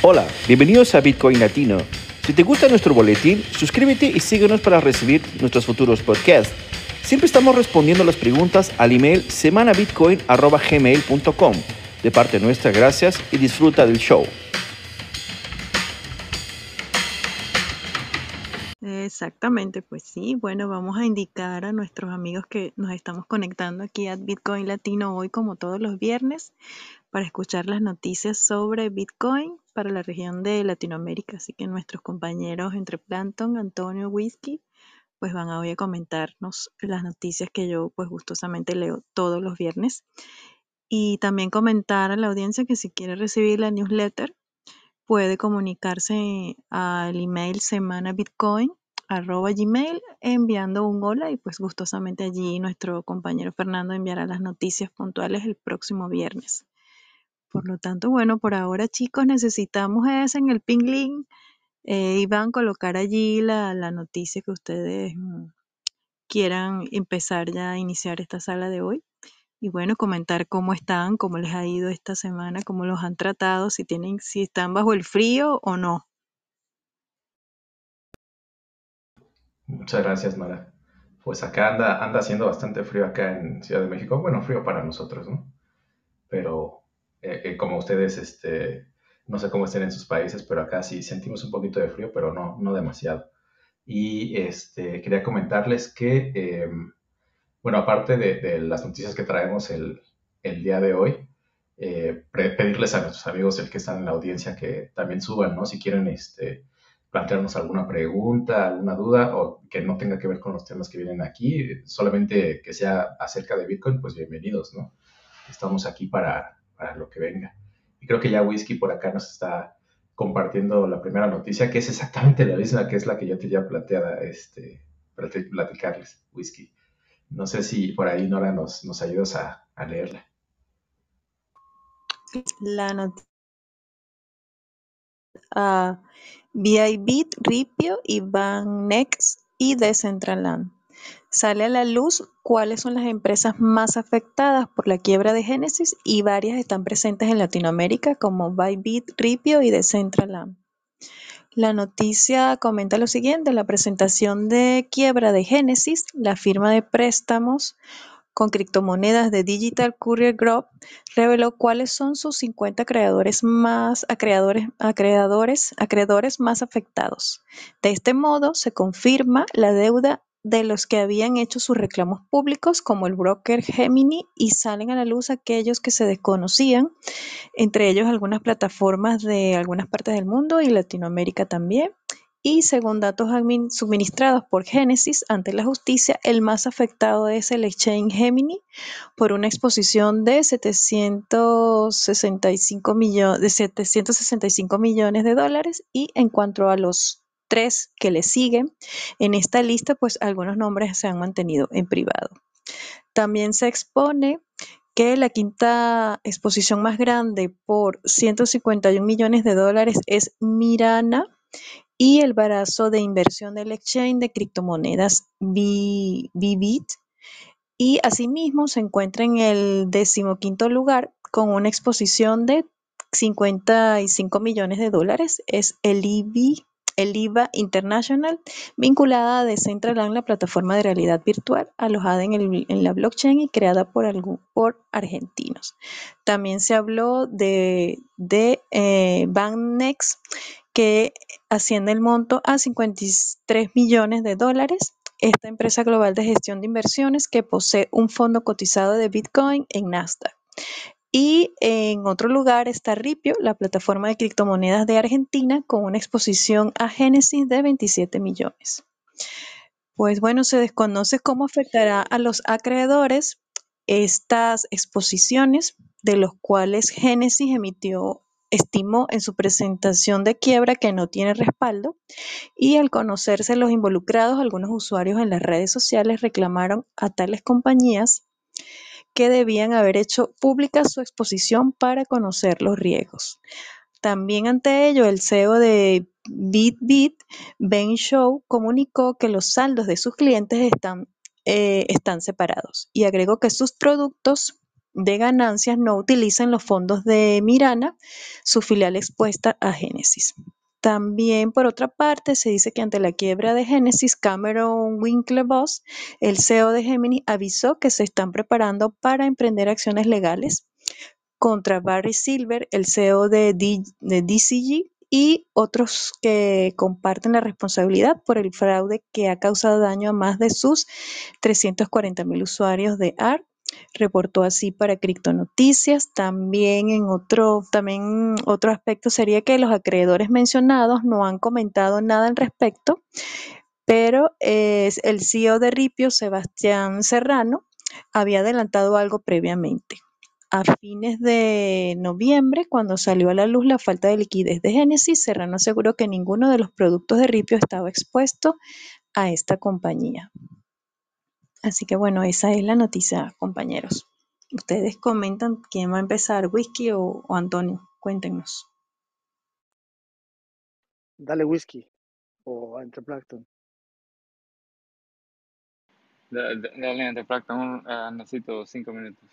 Hola, bienvenidos a Bitcoin Latino. Si te gusta nuestro boletín, suscríbete y síguenos para recibir nuestros futuros podcasts. Siempre estamos respondiendo las preguntas al email semanabitcoin.gmail.com. De parte nuestra, gracias y disfruta del show. Exactamente, pues sí. Bueno, vamos a indicar a nuestros amigos que nos estamos conectando aquí a Bitcoin Latino hoy como todos los viernes para escuchar las noticias sobre Bitcoin para la región de Latinoamérica. Así que nuestros compañeros entre Planton, Antonio, Whisky, pues van a hoy a comentarnos las noticias que yo pues gustosamente leo todos los viernes. Y también comentar a la audiencia que si quiere recibir la newsletter, puede comunicarse al email semana enviando un hola y pues gustosamente allí nuestro compañero Fernando enviará las noticias puntuales el próximo viernes. Por lo tanto, bueno, por ahora chicos necesitamos es en el ping link eh, y van a colocar allí la, la noticia que ustedes mm, quieran empezar ya a iniciar esta sala de hoy y bueno, comentar cómo están, cómo les ha ido esta semana, cómo los han tratado, si tienen, si están bajo el frío o no. Muchas gracias, Mara. Pues acá anda, anda haciendo bastante frío acá en Ciudad de México. Bueno, frío para nosotros, ¿no? Pero eh, eh, como ustedes, este, no sé cómo estén en sus países, pero acá sí sentimos un poquito de frío, pero no, no demasiado. Y este, quería comentarles que em, bueno, aparte de, las noticias que traemos el, día de hoy, eh, pedirles a nuestros amigos el que están en la audiencia que también suban, ¿no? Si quieren este, plantearnos alguna pregunta, alguna duda o que no tenga que ver con los temas que vienen aquí, solamente que sea acerca de Bitcoin, pues bienvenidos, ¿no? Estamos aquí para, para lo que venga. Y creo que ya Whisky por acá nos está compartiendo la primera noticia, que es exactamente la misma que es la que yo te ya planteada este, para platicarles, Whisky. No sé si por ahí Nora nos, nos ayudas a, leerla. La noticia. Uh, Ripio, y Next y Decentraland. Sale a la luz cuáles son las empresas más afectadas por la quiebra de Genesis y varias están presentes en Latinoamérica como Bybit, Ripio y Decentraland. La noticia comenta lo siguiente, la presentación de quiebra de Genesis, la firma de préstamos con criptomonedas de Digital Courier Group, reveló cuáles son sus 50 creadores más acreedores, más afectados. De este modo, se confirma la deuda de los que habían hecho sus reclamos públicos, como el broker Gemini, y salen a la luz aquellos que se desconocían, entre ellos algunas plataformas de algunas partes del mundo y Latinoamérica también. Y según datos suministrados por Genesis ante la justicia, el más afectado es el exchange Gemini por una exposición de 765, de 765 millones de dólares. Y en cuanto a los tres que le siguen. En esta lista, pues algunos nombres se han mantenido en privado. También se expone que la quinta exposición más grande por 151 millones de dólares es Mirana y el brazo de inversión del exchange de criptomonedas Bibit. Y asimismo se encuentra en el decimoquinto lugar con una exposición de 55 millones de dólares. Es el IBI el IVA International, vinculada a Decentraland, la plataforma de realidad virtual alojada en, la blockchain y creada por, por argentinos. También se habló de, de eh, que asciende el monto a 53 millones de dólares. Esta empresa global de gestión de inversiones que posee un fondo cotizado de Bitcoin en Nasdaq. Y en otro lugar está Ripio, la plataforma de criptomonedas de Argentina, con una exposición a Génesis de 27 millones. Pues bueno, se desconoce cómo afectará a los acreedores estas exposiciones, de los cuales Génesis emitió, estimó en su presentación de quiebra que no tiene respaldo, y al conocerse los involucrados, algunos usuarios en las redes sociales reclamaron a tales compañías que debían haber hecho pública su exposición para conocer los riesgos. También ante ello, el CEO de BitBit, Ben Show, comunicó que los saldos de sus clientes están, eh, están separados y agregó que sus productos de ganancias no utilicen los fondos de Mirana, su filial expuesta a Génesis. También, por otra parte, se dice que ante la quiebra de Genesis, Cameron Winklevoss, el CEO de Gemini, avisó que se están preparando para emprender acciones legales contra Barry Silver, el CEO de, de DCG, y otros que comparten la responsabilidad por el fraude que ha causado daño a más de sus 340 mil usuarios de ART reportó así para Criptonoticias. También en otro, también otro aspecto sería que los acreedores mencionados no han comentado nada al respecto, pero el CEO de Ripio, Sebastián Serrano, había adelantado algo previamente. A fines de noviembre, cuando salió a la luz la falta de liquidez de Genesis, Serrano aseguró que ninguno de los productos de Ripio estaba expuesto a esta compañía. Así que bueno, esa es la noticia, compañeros. Ustedes comentan quién va a empezar, Whisky o, Antonio. Cuéntenos. Dale Whisky o Enterplankton. Dale Enterplankton, uh, necesito cinco minutos.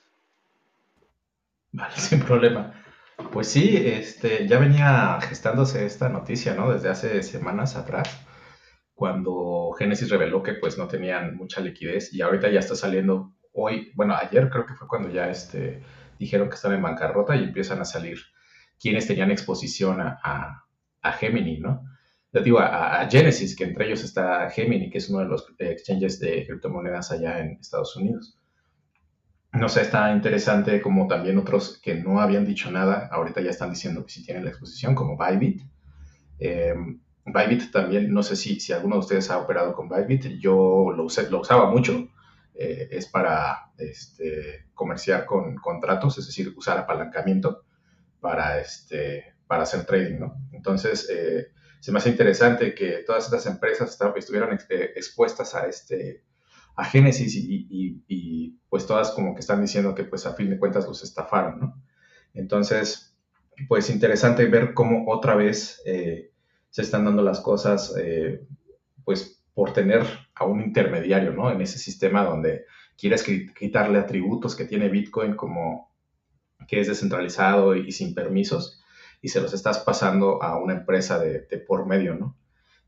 Vale, sin problema. Pues sí, este, ya venía gestándose esta noticia, ¿no? Desde hace semanas atrás cuando Genesis reveló que pues no tenían mucha liquidez y ahorita ya está saliendo hoy, bueno, ayer creo que fue cuando ya este, dijeron que están en bancarrota y empiezan a salir quienes tenían exposición a, a, Gemini, ¿no? Le digo, a, Genesis, que entre ellos está Gemini, que es uno de los exchanges de criptomonedas allá en Estados Unidos. No sé, está interesante como también otros que no habían dicho nada, ahorita ya están diciendo que sí tienen la exposición, como Bybit. Eh, Bybit también, no sé si, si alguno de ustedes ha operado con Bybit, yo lo, lo usaba mucho. Eh, es para este, comerciar con contratos, es decir, usar apalancamiento para, este, para hacer trading, ¿no? Entonces, eh, se me hace interesante que todas estas empresas estuvieran expuestas a, este, a Genesis y, y, pues todas como que están diciendo que pues a fin de cuentas los estafaron, ¿no? Entonces, pues interesante ver cómo otra vez... Eh, se están dando las cosas, eh, pues por tener a un intermediario, ¿no? En ese sistema donde quieres quitarle atributos que tiene Bitcoin como que es descentralizado y, sin permisos y se los estás pasando a una empresa de, por medio, ¿no?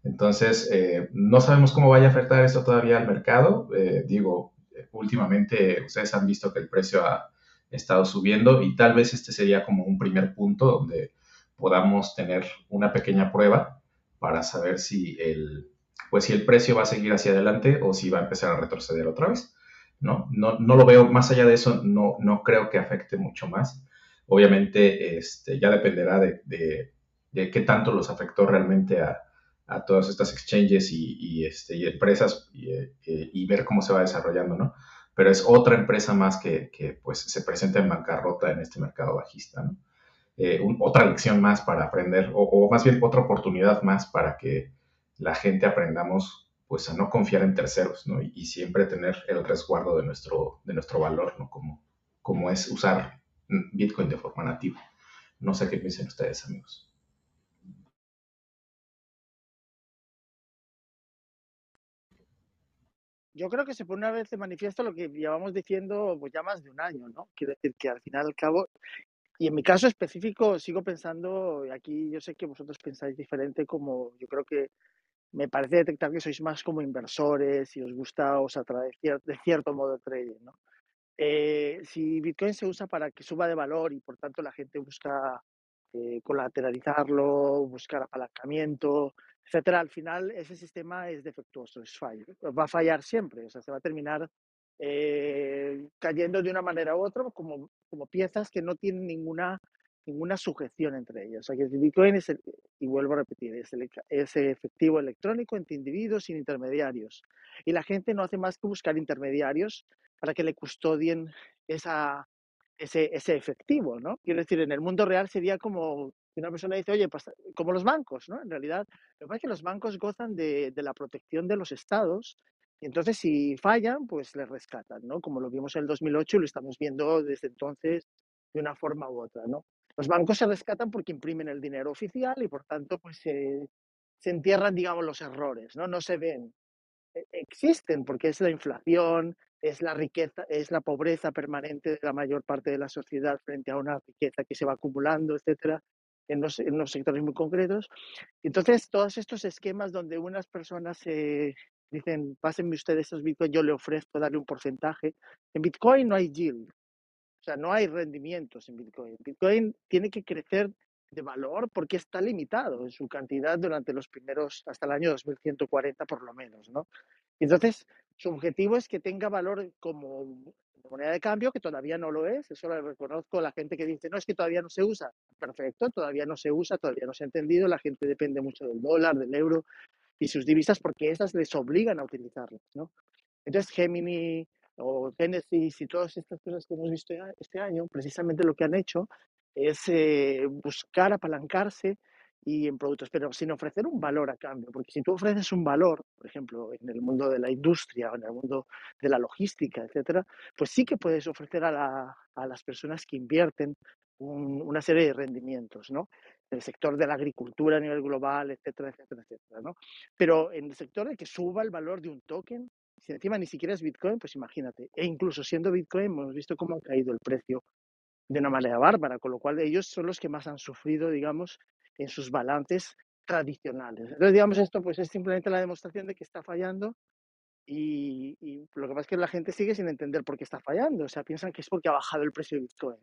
Entonces, eh, no sabemos cómo vaya a afectar esto todavía al mercado. Eh, digo, últimamente ustedes han visto que el precio ha estado subiendo y tal vez este sería como un primer punto donde podamos tener una pequeña prueba para saber si el, pues si el precio va a seguir hacia adelante o si va a empezar a retroceder otra vez. ¿no? No, no lo veo, más allá de eso, no, no creo que afecte mucho más. Obviamente este, ya dependerá de, de, qué tanto los afectó realmente a, a todas estas exchanges y, este, y empresas y, eh, y, ver cómo se va desarrollando, ¿no? Pero es otra empresa más que, que, pues se presenta en bancarrota en este mercado bajista. Eh, otra lección más para aprender, o, más bien otra oportunidad más para que la gente aprendamos pues a no confiar en terceros, ¿no? Y, siempre tener el resguardo de nuestro, de nuestro valor, ¿no? Como, como es usar Bitcoin de forma nativa. No sé qué piensan ustedes, amigos. Yo creo que se pone una vez de manifiesto lo que llevamos diciendo pues ya más de un año, ¿no? Quiero decir que al final al cabo y en mi caso específico sigo pensando, y aquí yo sé que vosotros pensáis diferente, como yo creo que me parece detectar que sois más como inversores y os gusta, os atrae de cierto modo el trading, ¿no? Eh, si Bitcoin se usa para que suba de valor y por tanto la gente busca eh, colateralizarlo, buscar apalancamiento, etcétera, al final ese sistema es defectuoso, es fallo, va a fallar siempre, o sea, se va a terminar eh, cayendo de una manera u otra como, como piezas que no tienen ninguna, ninguna sujeción entre ellas. O sea, que el Bitcoin es, y vuelvo a repetir, es, el, es efectivo electrónico entre individuos sin intermediarios. Y la gente no hace más que buscar intermediarios para que le custodien esa, ese, ese efectivo, ¿no? Quiero decir, en el mundo real sería como una persona dice, oye, pues, como los bancos, ¿no? En realidad, lo que pasa es que los bancos gozan de, de la protección de los estados y entonces, si fallan, pues les rescatan, ¿no? Como lo vimos en el 2008 y lo estamos viendo desde entonces de una forma u otra, ¿no? Los bancos se rescatan porque imprimen el dinero oficial y, por tanto, pues se, se entierran, digamos, los errores, ¿no? No se ven. E, existen porque es la inflación, es la riqueza, es la pobreza permanente de la mayor parte de la sociedad frente a una riqueza que se va acumulando, etcétera, en los, en los sectores muy concretos. Entonces, todos estos esquemas donde unas personas se dicen, pásenme ustedes esos bitcoins, yo le ofrezco darle un porcentaje. En Bitcoin no hay yield, o sea, no hay rendimientos en Bitcoin. Bitcoin tiene que crecer de valor porque está limitado en su cantidad durante los primeros, hasta el año 2140 por lo menos, ¿no? Entonces, su objetivo es que tenga valor como moneda de cambio, que todavía no lo es, eso lo reconozco la gente que dice, no, es que todavía no se usa. Perfecto, todavía no se usa, todavía no se ha entendido, la gente depende mucho del dólar, del euro y sus divisas porque esas les obligan a utilizarlas, ¿no? Entonces, Gemini o Genesis y todas estas cosas que hemos visto este año, precisamente lo que han hecho es eh, buscar apalancarse y en productos, pero sin ofrecer un valor a cambio, porque si tú ofreces un valor, por ejemplo, en el mundo de la industria o en el mundo de la logística, etcétera, pues sí que puedes ofrecer a, la, a las personas que invierten una serie de rendimientos, ¿no? En el sector de la agricultura a nivel global, etcétera, etcétera, etcétera, ¿no? Pero en el sector de que suba el valor de un token, si encima ni siquiera es Bitcoin, pues imagínate. E incluso siendo Bitcoin, hemos visto cómo ha caído el precio de una manera bárbara, con lo cual ellos son los que más han sufrido, digamos, en sus balances tradicionales. Entonces, digamos, esto pues es simplemente la demostración de que está fallando y, lo que pasa es que la gente sigue sin entender por qué está fallando. O sea, piensan que es porque ha bajado el precio de Bitcoin.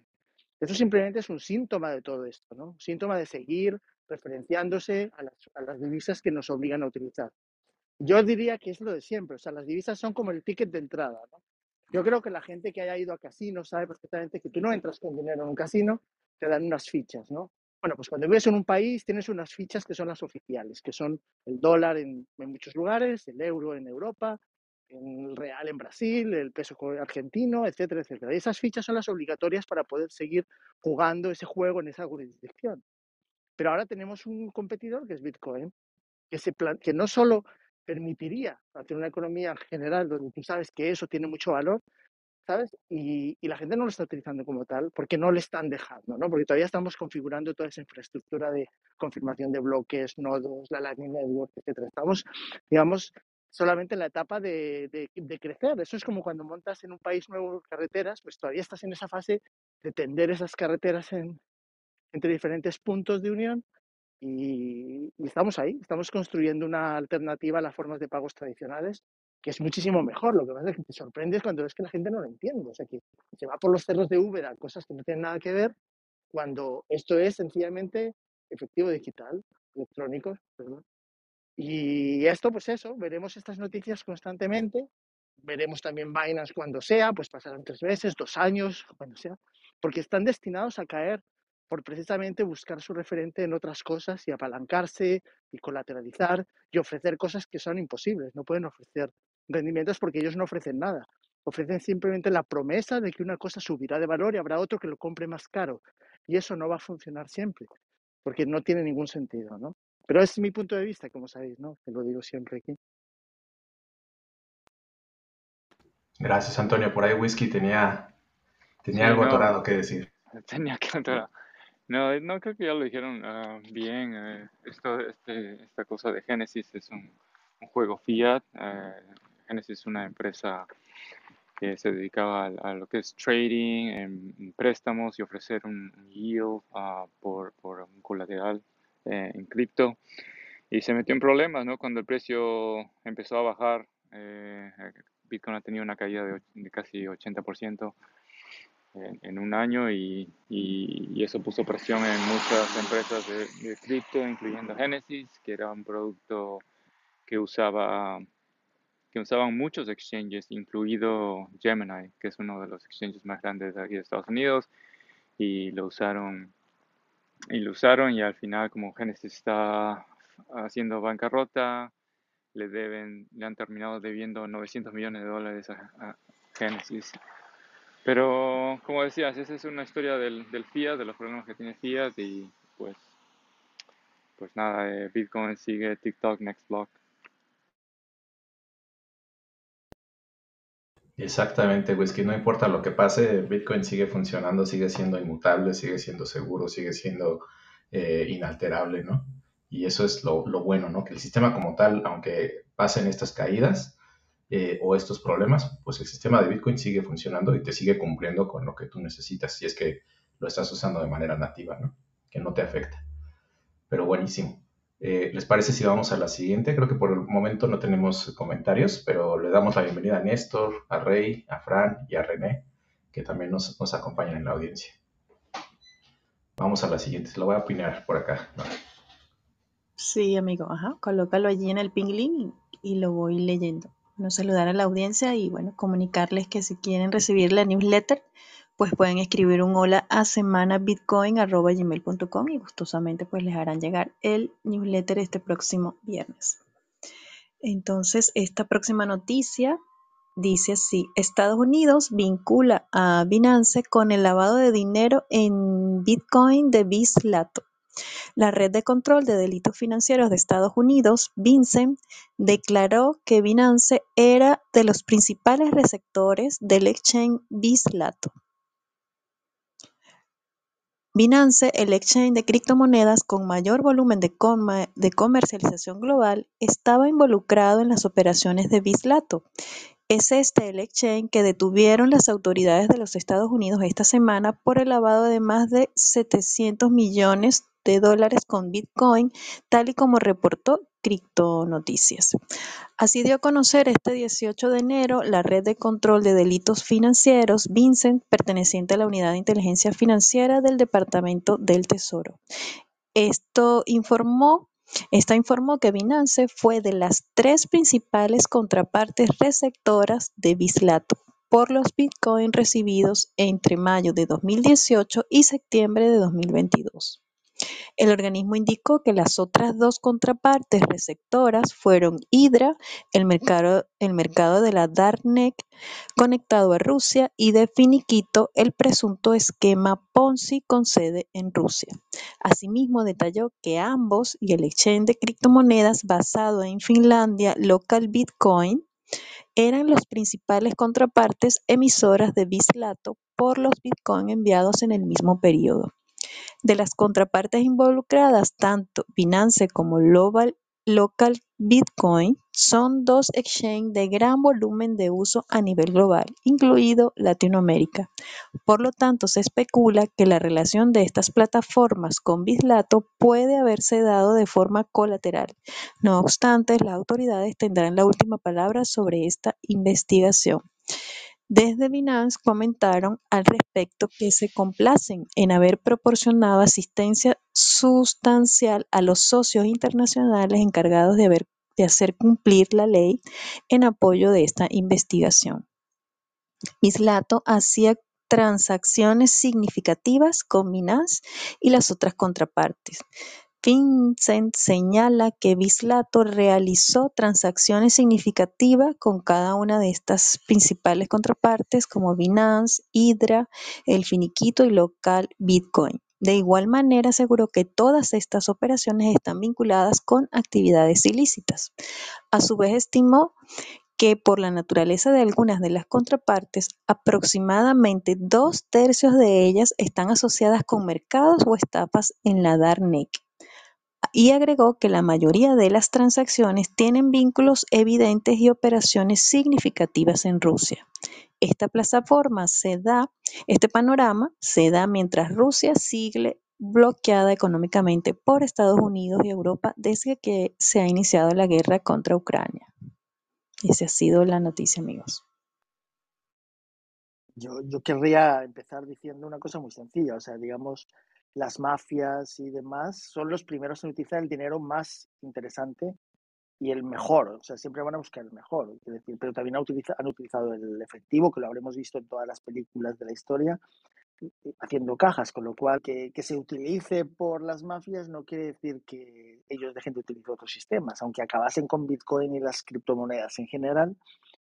Eso simplemente es un síntoma de todo esto, ¿no? Un síntoma de seguir referenciándose a las, a las divisas que nos obligan a utilizar. Yo diría que es lo de siempre, o sea, las divisas son como el ticket de entrada, ¿no? Yo creo que la gente que haya ido a casinos sabe perfectamente que tú no entras con dinero en un casino, te dan unas fichas, ¿no? Bueno, pues cuando vives en un país tienes unas fichas que son las oficiales, que son el dólar en, muchos lugares, el euro en Europa, el real en Brasil, el peso argentino, etcétera, etcétera. Y esas fichas son las obligatorias para poder seguir jugando ese juego en esa jurisdicción. Pero ahora tenemos un competidor que es Bitcoin, que, se que no solo permitiría hacer una economía general donde tú sabes que eso tiene mucho valor, ¿sabes? Y, la gente no lo está utilizando como tal porque no le están dejando, ¿no? Porque todavía estamos configurando toda esa infraestructura de confirmación de bloques, nodos, la Lightning Network, etcétera. Estamos, digamos, solamente en la etapa de, crecer. Eso es como cuando montas en un país nuevo carreteras, pues todavía estás en esa fase de tender esas carreteras en, entre diferentes puntos de unión y, y estamos ahí, estamos construyendo una alternativa a las formas de pagos tradicionales que es muchísimo mejor. Lo que pasa es que te sorprendes cuando ves que la gente no lo entiende. O sea, que se va por los cerros de Uber a cosas que no tienen nada que ver, cuando esto es sencillamente efectivo digital, electrónico, perdón. Y esto, pues eso, veremos estas noticias constantemente, veremos también vainas cuando sea, pues pasarán tres meses, dos años, cuando sea, porque están destinados a caer por precisamente buscar su referente en otras cosas y apalancarse y colateralizar y ofrecer cosas que son imposibles. No pueden ofrecer rendimientos porque ellos no ofrecen nada. Ofrecen simplemente la promesa de que una cosa subirá de valor y habrá otro que lo compre más caro. Y eso no va a funcionar siempre, porque no tiene ningún sentido, ¿no? Pero es mi punto de vista, como sabéis, ¿no? Que lo digo siempre aquí. Gracias, Antonio. Por ahí Whisky tenía, tenía algo atorado que decir. Tenía que atorar. No, no creo que ya lo dijeron uh, bien. Uh, esto, este, esta cosa de Genesis es un, juego fiat. Uh, Genesis es una empresa que se dedicaba a, lo que es trading, en, préstamos y ofrecer un yield por, por, un colateral eh, en cripto. Y se metió en problemas, ¿no? Cuando el precio empezó a bajar, eh, Bitcoin ha tenido una caída de, de casi 80% en, un año y, y, eso puso presión en muchas empresas de, de cripto, incluyendo Genesis, que era un producto que usaba que usaban muchos exchanges, incluido Gemini, que es uno de los exchanges más grandes de aquí de Estados Unidos, y lo usaron y lo usaron y al final como Genesis está haciendo bancarrota, le deben, le han terminado debiendo 900 millones de dólares a, a Genesis pero, como decías, esa es una historia del, Fiat, de los problemas que tiene Fiat y pues, pues nada, eh, Bitcoin sigue TikTok, Next Block. Exactamente, pues que no importa lo que pase, Bitcoin sigue funcionando, sigue siendo inmutable, sigue siendo seguro, sigue siendo eh, inalterable, ¿no? Y eso es lo, lo, bueno, ¿no? Que el sistema como tal, aunque pasen estas caídas, eh, o estos problemas, pues el sistema de Bitcoin sigue funcionando y te sigue cumpliendo con lo que tú necesitas, si es que lo estás usando de manera nativa. Que no te afecta. Pero buenísimo. Eh, ¿Les parece si vamos a la siguiente? Creo que por el momento no tenemos comentarios, pero le damos la bienvenida a Néstor, a Rey, a Fran y a René, que también nos, acompañan en la audiencia. Vamos a la siguiente, lo voy a opinar por acá. Sí, amigo, ajá, colócalo allí en el ping link y, lo voy leyendo. Bueno, saludar a la audiencia y bueno, comunicarles que si quieren recibir la newsletter, pues pueden escribir un hola a semanabitcoin.gmail.com y gustosamente pues les harán llegar el newsletter este próximo viernes. Entonces, esta próxima noticia dice así, Estados Unidos vincula a Binance con el lavado de dinero en Bitcoin de Bislato. La Red de Control de Delitos Financieros de Estados Unidos, Vincent, declaró que Binance era de los principales receptores del exchange Bislato. Binance, el exchange de criptomonedas con mayor volumen de, comercialización global, estaba involucrado en las operaciones de Bislato. Es este el exchange que detuvieron las autoridades de los Estados Unidos esta semana por el lavado de más de 700 millones de dólares con Bitcoin, tal y como reportó Noticias. Así dio a conocer este 18 de enero la red de control de delitos financieros Vincent, perteneciente a la Unidad de Inteligencia Financiera del Departamento del Tesoro. Esto informó esta informó que Binance fue de las tres principales contrapartes receptoras de Bislato por los Bitcoin recibidos entre mayo de 2018 y septiembre de 2022. El organismo indicó que las otras dos contrapartes receptoras fueron Hydra, el mercado, de la Darknet conectado a Rusia, y de Finiquito, el presunto esquema Ponzi con sede en Rusia. Asimismo, detalló que ambos y el exchange de criptomonedas basado en Finlandia, Local Bitcoin, eran los principales contrapartes emisoras de Bislato por los Bitcoin enviados en el mismo periodo. De las contrapartes involucradas, tanto Binance como Local Bitcoin son dos exchanges de gran volumen de uso a nivel global, incluido Latinoamérica. Por lo tanto, se especula que la relación de estas plataformas con Bislato puede haberse dado de forma colateral. No obstante, las autoridades tendrán la última palabra sobre esta investigación. Desde Binance comentaron al respecto que se complacen en haber proporcionado asistencia sustancial a los socios internacionales encargados de, hacer cumplir la ley en apoyo de esta investigación. Bislato hacía transacciones significativas con Binance y las otras contrapartes, Vincent señala que Bislato realizó transacciones significativas con cada una de estas principales contrapartes como Binance, Hydra, El Finiquito y Local Bitcoin. De igual manera, aseguró que todas estas operaciones están vinculadas con actividades ilícitas. A su vez, estimó que por la naturaleza de algunas de las contrapartes, aproximadamente dos tercios de ellas están asociadas con mercados o estafas en la Darknet y agregó que la mayoría de las transacciones tienen vínculos evidentes y operaciones significativas en Rusia. Esta plataforma se da, este panorama se da mientras Rusia sigue bloqueada económicamente por Estados Unidos y Europa desde que se ha iniciado la guerra contra Ucrania. Esa ha sido la noticia, amigos. Yo, yo querría empezar diciendo una cosa muy sencilla, o sea, digamos, las mafias y demás son los primeros en utilizar el dinero más interesante y el mejor, o sea, siempre van a buscar el mejor, pero también han utilizado, el efectivo, que lo habremos visto en todas las películas de la historia, haciendo cajas, con lo cual que, que, se utilice por las mafias no quiere decir que ellos dejen de utilizar otros sistemas, aunque acabasen con Bitcoin y las criptomonedas en general,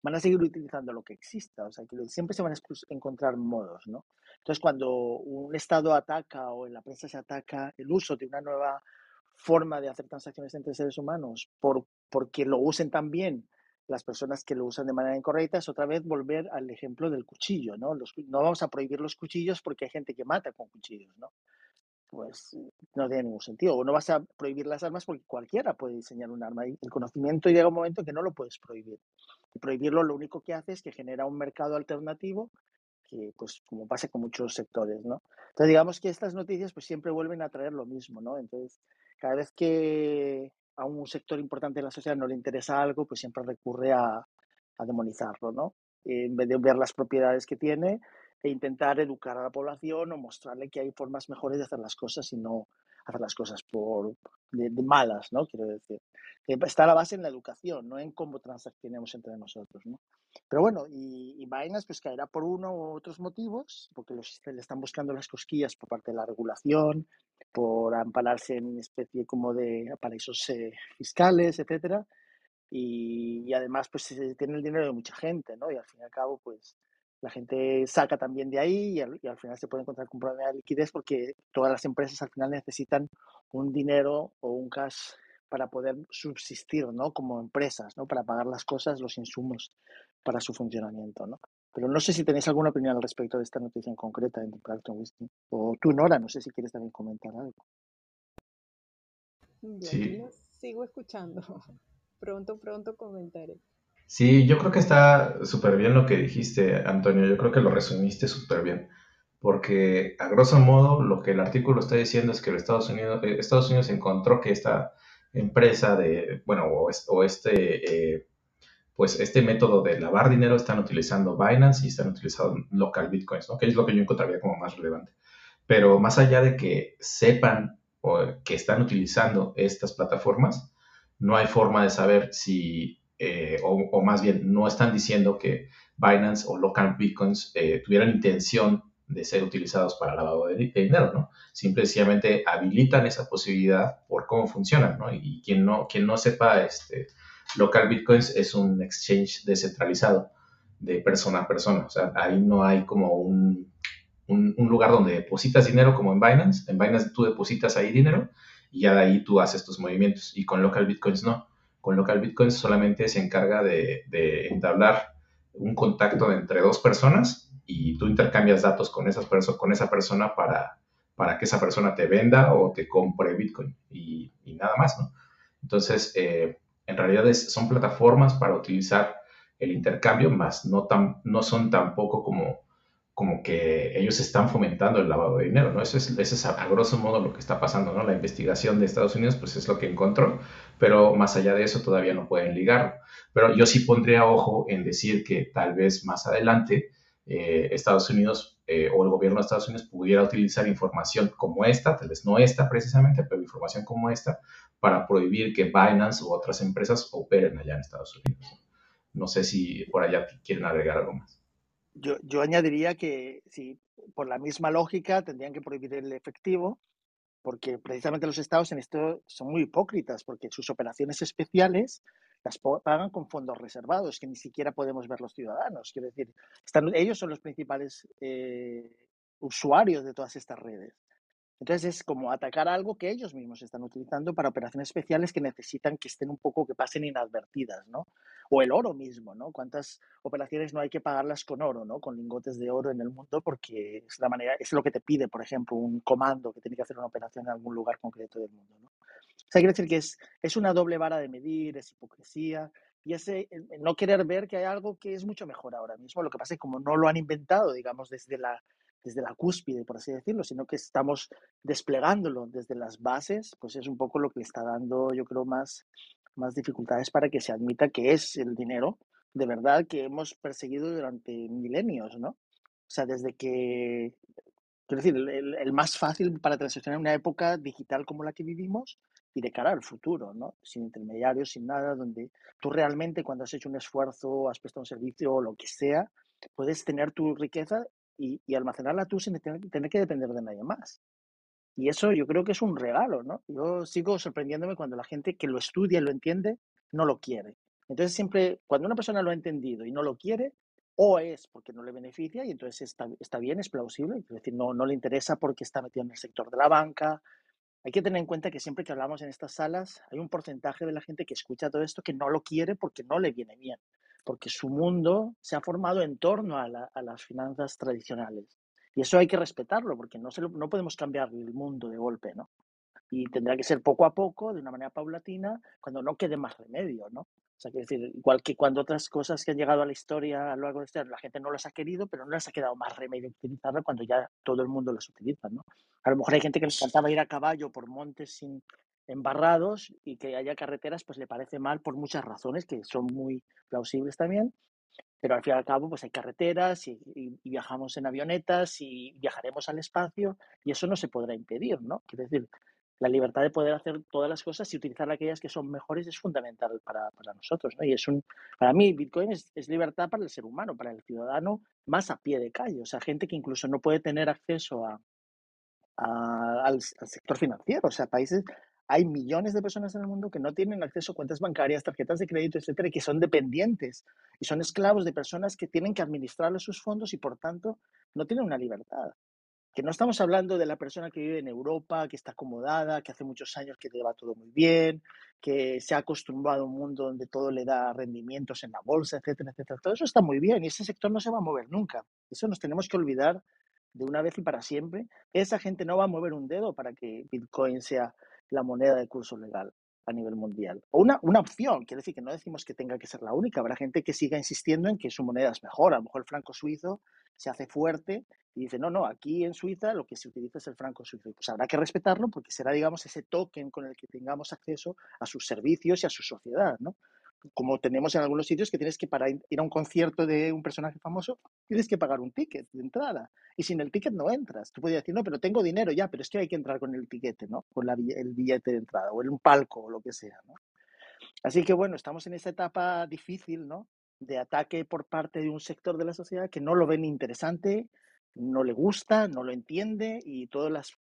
van a seguir utilizando lo que exista, o sea, que siempre se van a encontrar modos, ¿no? Entonces, cuando un Estado ataca o en la prensa se ataca el uso de una nueva forma de hacer transacciones entre seres humanos por, porque lo usen también las personas que lo usan de manera incorrecta, es otra vez volver al ejemplo del cuchillo, ¿no? no vamos a prohibir los cuchillos porque hay gente que mata con cuchillos, ¿no? Pues no tiene ningún sentido. O no vas a prohibir las armas porque cualquiera puede diseñar un arma y el conocimiento llega un momento que no lo puedes prohibir. Prohibirlo lo único que hace es que genera un mercado alternativo que, pues, como pasa con muchos sectores, ¿no? Entonces, digamos que estas noticias, pues, siempre vuelven a traer lo mismo, ¿no? Entonces, cada vez que a un sector importante de la sociedad no le interesa algo, pues siempre recurre a, a demonizarlo, ¿no? En vez de ver las propiedades que tiene e intentar educar a la población o mostrarle que hay formas mejores de hacer las cosas y no hacer las cosas por de, malas, ¿no? Quiero decir. Que está la base en la educación, no en cómo transaccionemos entre nosotros, ¿no? Pero bueno, y, y Binance pues caerá por uno u otros motivos, porque los, le están buscando las cosquillas por parte de la regulación, por ampararse en especie como de paraísos eh, fiscales, etcétera. Y, además pues se tiene el dinero de mucha gente, ¿no? Y al fin y al cabo pues la gente saca también de ahí y al, y al final se puede encontrar con un problema de liquidez porque todas las empresas al final necesitan un dinero o un cash para poder subsistir, ¿no? Como empresas, ¿no? Para pagar las cosas, los insumos para su funcionamiento, ¿no? Pero no sé si tenéis alguna opinión al respecto de esta noticia en concreta en Praxton Whisky. O tú, Nora, no sé si quieres también comentar algo. Yo aquí Sí, los sigo escuchando. Pronto, pronto comentaré. Sí, yo creo que está súper bien lo que dijiste, Antonio. Yo creo que lo resumiste súper bien. Porque a grosso modo lo que el artículo está diciendo es que Estados Unidos, eh, Estados Unidos encontró que esta empresa de, bueno, o este, eh, pues este método de lavar dinero están utilizando Binance y están utilizando local bitcoins, ¿no? Que es lo que yo encontraría como más relevante. Pero más allá de que sepan o que están utilizando estas plataformas, no hay forma de saber si, eh, o, más bien, no están diciendo que Binance o local bitcoins eh, tuvieran intención de ser utilizados para lavado de, dinero, ¿no? Simplemente habilitan esa posibilidad por cómo funcionan, ¿no? Y quien no, quien no sepa, este, local bitcoins es un exchange descentralizado de persona a persona, o sea, ahí no hay como un, un, un lugar donde depositas dinero como en Binance. En Binance tú depositas ahí dinero y ya de ahí tú haces tus movimientos. Y con local bitcoins no. Con local bitcoins solamente se encarga de, entablar un contacto entre dos personas y tú intercambias datos con, esas perso con esa persona para, para que esa persona te venda o te compre bitcoin y, y nada más, ¿no? Entonces, eh, en realidad es, son plataformas para utilizar el intercambio, más no, tan, no son tampoco como como que ellos están fomentando el lavado de dinero, ¿no? Eso es, eso es a, a, grosso modo lo que está pasando, ¿no? La investigación de Estados Unidos, pues es lo que encontró, pero más allá de eso todavía no pueden ligarlo. Pero yo sí pondría ojo en decir que tal vez más adelante eh, Estados Unidos eh, o el gobierno de Estados Unidos pudiera utilizar información como esta, tal vez no esta precisamente, pero información como esta, para prohibir que Binance u otras empresas operen allá en Estados Unidos. No sé si por allá quieren agregar algo más. Yo, yo añadiría que si por la misma lógica tendrían que prohibir el efectivo, porque precisamente los estados en esto son muy hipócritas, porque sus operaciones especiales las pagan con fondos reservados, que ni siquiera podemos ver los ciudadanos. Quiero decir, están, ellos son los principales eh, usuarios de todas estas redes. Entonces es como atacar algo que ellos mismos están utilizando para operaciones especiales que necesitan que estén un poco, que pasen inadvertidas, ¿no? O el oro mismo, ¿no? ¿Cuántas operaciones no hay que pagarlas con oro, ¿no? Con lingotes de oro en el mundo porque es la manera, es lo que te pide, por ejemplo, un comando que tiene que hacer una operación en algún lugar concreto del mundo, ¿no? O sea, quiere decir que es, es una doble vara de medir, es hipocresía y ese no querer ver que hay algo que es mucho mejor ahora mismo. Lo que pasa es que como no lo han inventado, digamos, desde la desde la cúspide, por así decirlo, sino que estamos desplegándolo desde las bases, pues es un poco lo que está dando, yo creo, más, más dificultades para que se admita que es el dinero de verdad que hemos perseguido durante milenios, ¿no? O sea, desde que, quiero decir, el, más fácil para transaccionar en una época digital como la que vivimos y de cara al futuro, ¿no? Sin intermediarios, sin nada, donde tú realmente cuando has hecho un esfuerzo, has prestado un servicio o lo que sea, puedes tener tu riqueza y, almacenarla tú sin tener, tener, que depender de nadie más. Y eso yo creo que es un regalo, ¿no? Yo sigo sorprendiéndome cuando la gente que lo estudia y lo entiende no lo quiere. Entonces siempre, cuando una persona lo ha entendido y no lo quiere, o es porque no le beneficia y entonces está, está bien, es plausible, es decir, no, no le interesa porque está metido en el sector de la banca. Hay que tener en cuenta que siempre que hablamos en estas salas hay un porcentaje de la gente que escucha todo esto que no lo quiere porque no le viene bien porque su mundo se ha formado en torno a, la, a, las finanzas tradicionales. Y eso hay que respetarlo, porque no, se lo, no podemos cambiar el mundo de golpe, ¿no? y tendrá que ser poco a poco, de una manera paulatina, cuando no quede más remedio, ¿no? O sea, que decir, igual que cuando otras cosas que han llegado a la historia a lo largo de este la gente no las ha querido, pero no les ha quedado más remedio utilizarlas cuando ya todo el mundo las utiliza, ¿no? A lo mejor hay gente que le encantaba ir a caballo por montes sin embarrados y que haya carreteras, pues le parece mal por muchas razones que son muy plausibles también, pero al fin y al cabo, pues hay carreteras y, y, viajamos en avionetas y viajaremos al espacio y eso no se podrá impedir, ¿no? Quiere decir, la libertad de poder hacer todas las cosas y utilizar aquellas que son mejores es fundamental para, para nosotros, ¿no? Y es un, para mí, Bitcoin es, es, libertad para el ser humano, para el ciudadano más a pie de calle, o sea, gente que incluso no puede tener acceso a al, al, sector financiero, o sea, países, hay millones de personas en el mundo que no tienen acceso a cuentas bancarias, tarjetas de crédito, etcétera, y que son dependientes y son esclavos de personas que tienen que administrar sus fondos y por tanto no tienen una libertad. Que no estamos hablando de la persona que vive en Europa, que está acomodada, que hace muchos años que lleva todo muy bien, que se ha acostumbrado a un mundo donde todo le da rendimientos en la bolsa, etcétera, etcétera. Todo eso está muy bien y ese sector no se va a mover nunca. Eso nos tenemos que olvidar de una vez y para siempre. Esa gente no va a mover un dedo para que Bitcoin sea la moneda de curso legal a nivel mundial. O una, una opción, quiere decir que no decimos que tenga que ser la única, habrá gente que siga insistiendo en que su moneda es mejor, a lo mejor el franco suizo se hace fuerte y dice, no, no, aquí en Suiza lo que se utiliza es el franco suizo. Pues habrá que respetarlo porque será, digamos, ese token con el que tengamos acceso a sus servicios y a su sociedad, ¿no? Como tenemos en algunos sitios que tienes que para ir a un concierto de un personaje famoso, tienes que pagar un ticket de entrada. Y sin el ticket no entras. Tú podrías decir, no, pero tengo dinero ya, pero es que hay que entrar con el tiquete, ¿no? Con la, el billete de entrada o en un palco o lo que sea, ¿no? Así que bueno, estamos en esa etapa difícil, ¿no? De ataque por parte de un sector de la sociedad que no lo ven interesante, no le gusta, no lo entiende y todas las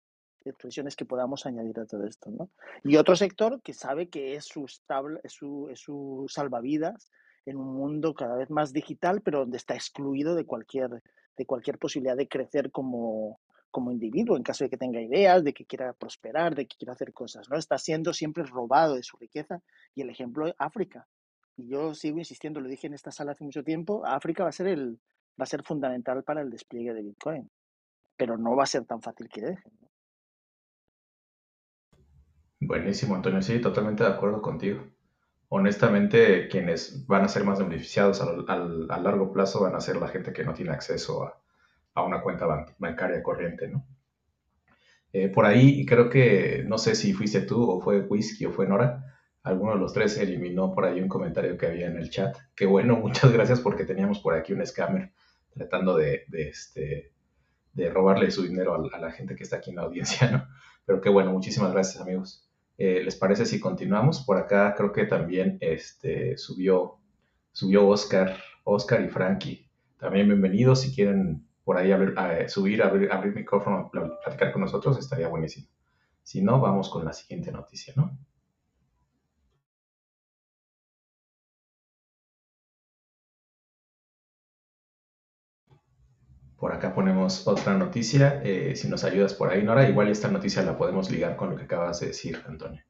expresiones que podamos añadir a todo esto, ¿no? Y otro sector que sabe que es su, estable, es su, es su salvavidas en un mundo cada vez más digital, pero donde está excluido de cualquier, de cualquier posibilidad de crecer como, como individuo, en caso de que tenga ideas, de que quiera prosperar, de que quiera hacer cosas, ¿no? Está siendo siempre robado de su riqueza y el ejemplo África. Y yo sigo insistiendo, lo dije en esta sala hace mucho tiempo, África va a ser el va a ser fundamental para el despliegue de Bitcoin, pero no va a ser tan fácil que dejen. Buenísimo, Antonio, sí, totalmente de acuerdo contigo. Honestamente, quienes van a ser más beneficiados a largo plazo van a ser la gente que no tiene acceso a, una cuenta bancaria corriente, ¿no? Eh, por ahí creo que, no sé si fuiste tú o fue Whisky o fue Nora, alguno de los tres eliminó por ahí un comentario que había en el chat. Qué bueno, muchas gracias porque teníamos por aquí un scammer tratando de, este, robarle su dinero a, a, la gente que está aquí en la audiencia, ¿no? Pero qué bueno, muchísimas gracias amigos. Eh, ¿Les parece si continuamos? Por acá creo que también este, subió, subió Oscar, Oscar y Frankie. También bienvenidos si quieren por ahí subir, abrir, abrir micrófono, platicar con nosotros, estaría buenísimo. Si no, vamos con la siguiente noticia, ¿no? Por acá ponemos otra noticia. Eh, si nos ayudas por ahí, Nora, igual esta noticia la podemos ligar con lo que acabas de decir, Antonio.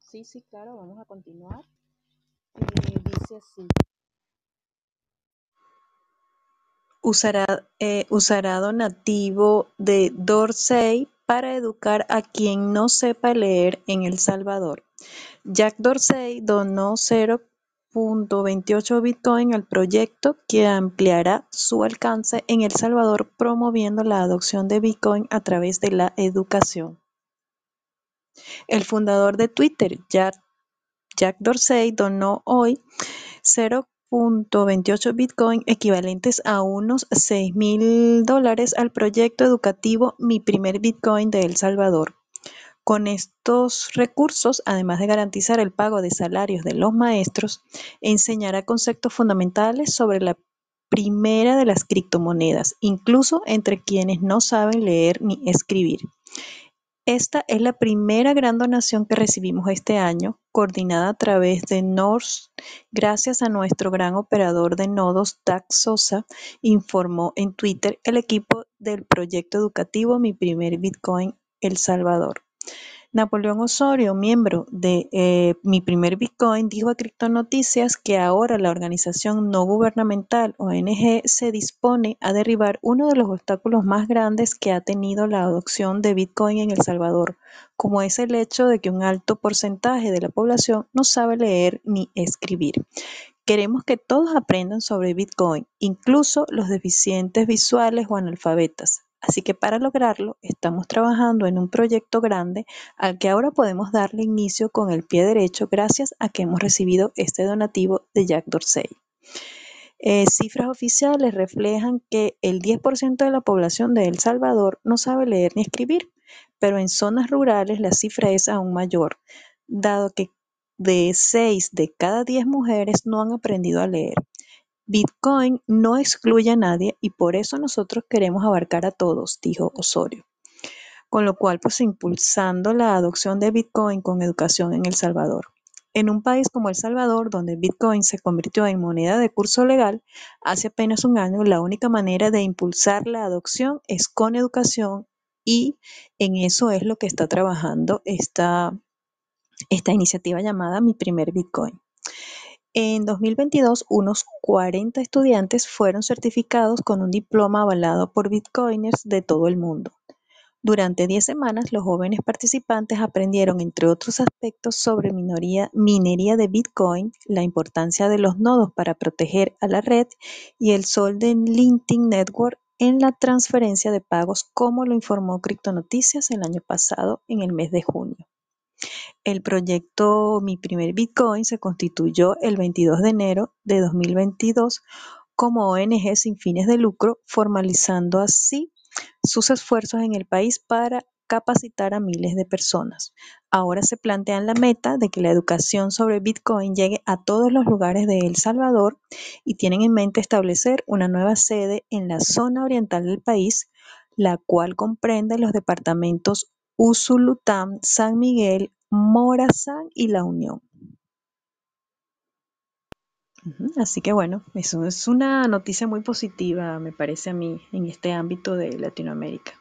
Sí, sí, claro, vamos a continuar. Eh, dice así. Usará, eh, usará donativo de Dorsey para educar a quien no sepa leer en El Salvador. Jack Dorsey donó 0.28 Bitcoin al proyecto que ampliará su alcance en El Salvador promoviendo la adopción de Bitcoin a través de la educación. El fundador de Twitter, Jack Dorsey, donó hoy 0.28 Bitcoin equivalentes a unos 6 mil dólares al proyecto educativo Mi Primer Bitcoin de El Salvador. Con estos recursos, además de garantizar el pago de salarios de los maestros, enseñará conceptos fundamentales sobre la primera de las criptomonedas, incluso entre quienes no saben leer ni escribir. Esta es la primera gran donación que recibimos este año, coordinada a través de Norse, gracias a nuestro gran operador de nodos, Dax Sosa, informó en Twitter el equipo del proyecto educativo Mi Primer Bitcoin El Salvador. Napoleón Osorio, miembro de eh, Mi Primer Bitcoin, dijo a Criptonoticias que ahora la organización no gubernamental ONG se dispone a derribar uno de los obstáculos más grandes que ha tenido la adopción de Bitcoin en El Salvador, como es el hecho de que un alto porcentaje de la población no sabe leer ni escribir. Queremos que todos aprendan sobre Bitcoin, incluso los deficientes visuales o analfabetas. Así que para lograrlo, estamos trabajando en un proyecto grande al que ahora podemos darle inicio con el pie derecho gracias a que hemos recibido este donativo de Jack Dorsey. Eh, cifras oficiales reflejan que el 10% de la población de El Salvador no sabe leer ni escribir, pero en zonas rurales la cifra es aún mayor, dado que de 6 de cada 10 mujeres no han aprendido a leer. Bitcoin no excluye a nadie y por eso nosotros queremos abarcar a todos, dijo Osorio. Con lo cual, pues impulsando la adopción de Bitcoin con educación en El Salvador. En un país como El Salvador, donde Bitcoin se convirtió en moneda de curso legal, hace apenas un año la única manera de impulsar la adopción es con educación y en eso es lo que está trabajando esta, esta iniciativa llamada Mi Primer Bitcoin. En 2022, unos 40 estudiantes fueron certificados con un diploma avalado por bitcoiners de todo el mundo. Durante 10 semanas, los jóvenes participantes aprendieron, entre otros aspectos, sobre minería de Bitcoin, la importancia de los nodos para proteger a la red y el sol del Linting Network en la transferencia de pagos, como lo informó Criptonoticias el año pasado en el mes de junio. El proyecto Mi Primer Bitcoin se constituyó el 22 de enero de 2022 como ONG sin fines de lucro, formalizando así sus esfuerzos en el país para capacitar a miles de personas. Ahora se plantean la meta de que la educación sobre Bitcoin llegue a todos los lugares de El Salvador y tienen en mente establecer una nueva sede en la zona oriental del país, la cual comprende los departamentos Usulután, San Miguel, Morazán y La Unión. Así que bueno, eso es una noticia muy positiva, me parece a mí, en este ámbito de Latinoamérica.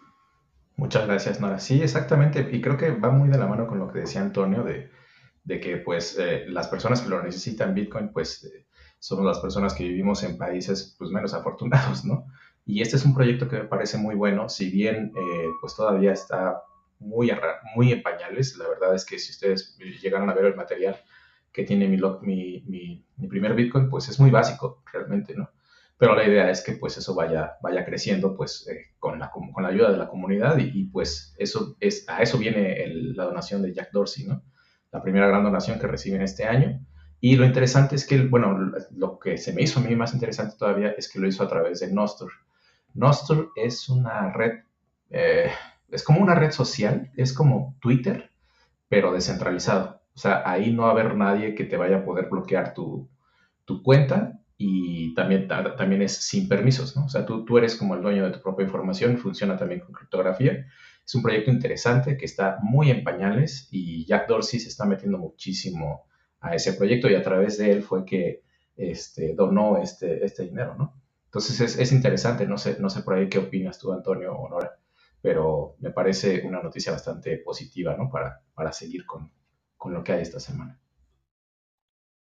Muchas gracias, Nora. Sí, exactamente. Y creo que va muy de la mano con lo que decía Antonio de, que pues eh, las personas que lo necesitan Bitcoin, pues eh, somos las personas que vivimos en países pues menos afortunados, ¿no? Y este es un proyecto que me parece muy bueno, si bien eh, pues todavía está muy, muy en pañales. La verdad es que si ustedes llegaron a ver el material que tiene mi, mi, mi, primer Bitcoin, pues es muy básico realmente, ¿no? Pero la idea es que pues eso vaya, vaya creciendo pues eh, con, la, con la ayuda de la comunidad y, pues eso es, a eso viene la donación de Jack Dorsey, ¿no? La primera gran donación que reciben este año. Y lo interesante es que, bueno, lo que se me hizo a mí más interesante todavía es que lo hizo a través de Nostr. Nostr es una red eh, es como una red social, es como Twitter, pero descentralizado. O sea, ahí no va a haber nadie que te vaya a poder bloquear tu, cuenta y también, también es sin permisos, ¿no? O sea, tú, tú eres como el dueño de tu propia información, funciona también con criptografía. Es un proyecto interesante que está muy en pañales y Jack Dorsey se está metiendo muchísimo a ese proyecto y a través de él fue que este, donó este, este dinero, ¿no? Entonces es, es interesante, no sé, no sé por ahí qué opinas tú, Antonio o Nora pero me parece una noticia bastante positiva ¿no? para, para seguir con, con lo que hay esta semana.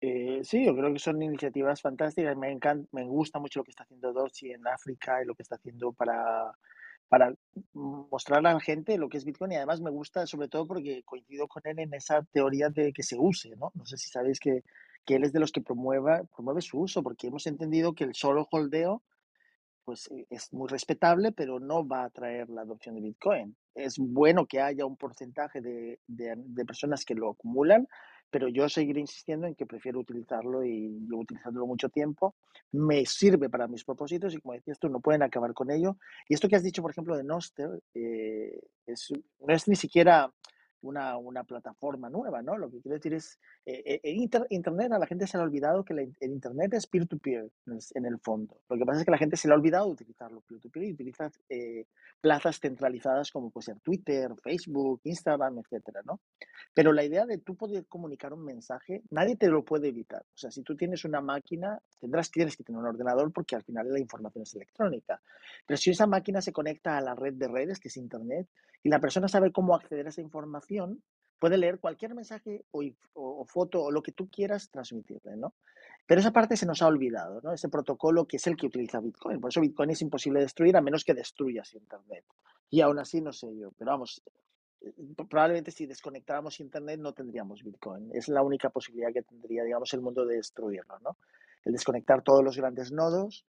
Eh, sí, yo creo que son iniciativas fantásticas. Me, encanta, me gusta mucho lo que está haciendo Dorsey en África y lo que está haciendo para, para mostrarle a la gente lo que es Bitcoin. Y además me gusta sobre todo porque coincido con él en esa teoría de que se use. No, no sé si sabéis que, que él es de los que promueva, promueve su uso, porque hemos entendido que el solo holdeo pues eh, es muy respetable, pero no va a traer la adopción de Bitcoin. Es bueno que haya un porcentaje de, de, personas que lo acumulan, pero yo seguiré insistiendo en que prefiero utilizarlo y llevo utilizándolo mucho tiempo. Me sirve para mis propósitos y como decías tú, no pueden acabar con ello. Y esto que has dicho, por ejemplo, de Noster, eh, es, no es ni siquiera una, una, plataforma nueva, ¿no? Lo que quiero decir es, eh, en Internet a la gente se le ha olvidado que el Internet es peer-to-peer en, el fondo. Lo que pasa es que la gente se le ha olvidado utilizarlo peer-to-peer y utiliza eh, plazas centralizadas como puede ser Twitter, Facebook, Instagram, etcétera, ¿no? Pero la idea de tú poder comunicar un mensaje, nadie te lo puede evitar. O sea, si tú tienes una máquina, tendrás, tienes que tener un ordenador porque al final la información es electrónica. Pero si esa máquina se conecta a la red de redes, que es Internet, y la persona sabe cómo acceder a esa información, puede leer cualquier mensaje o, o, foto o lo que tú quieras transmitirle, ¿no? Pero esa parte se nos ha olvidado, ¿no? Ese protocolo que es el que utiliza Bitcoin. Por eso Bitcoin es imposible destruir a menos que destruyas Internet. Y aún así, no sé yo, pero vamos, eh, probablemente si desconectáramos Internet no tendríamos Bitcoin. Es la única posibilidad que tendría, digamos, el mundo de destruirlo, ¿no? El desconectar todos los grandes nodos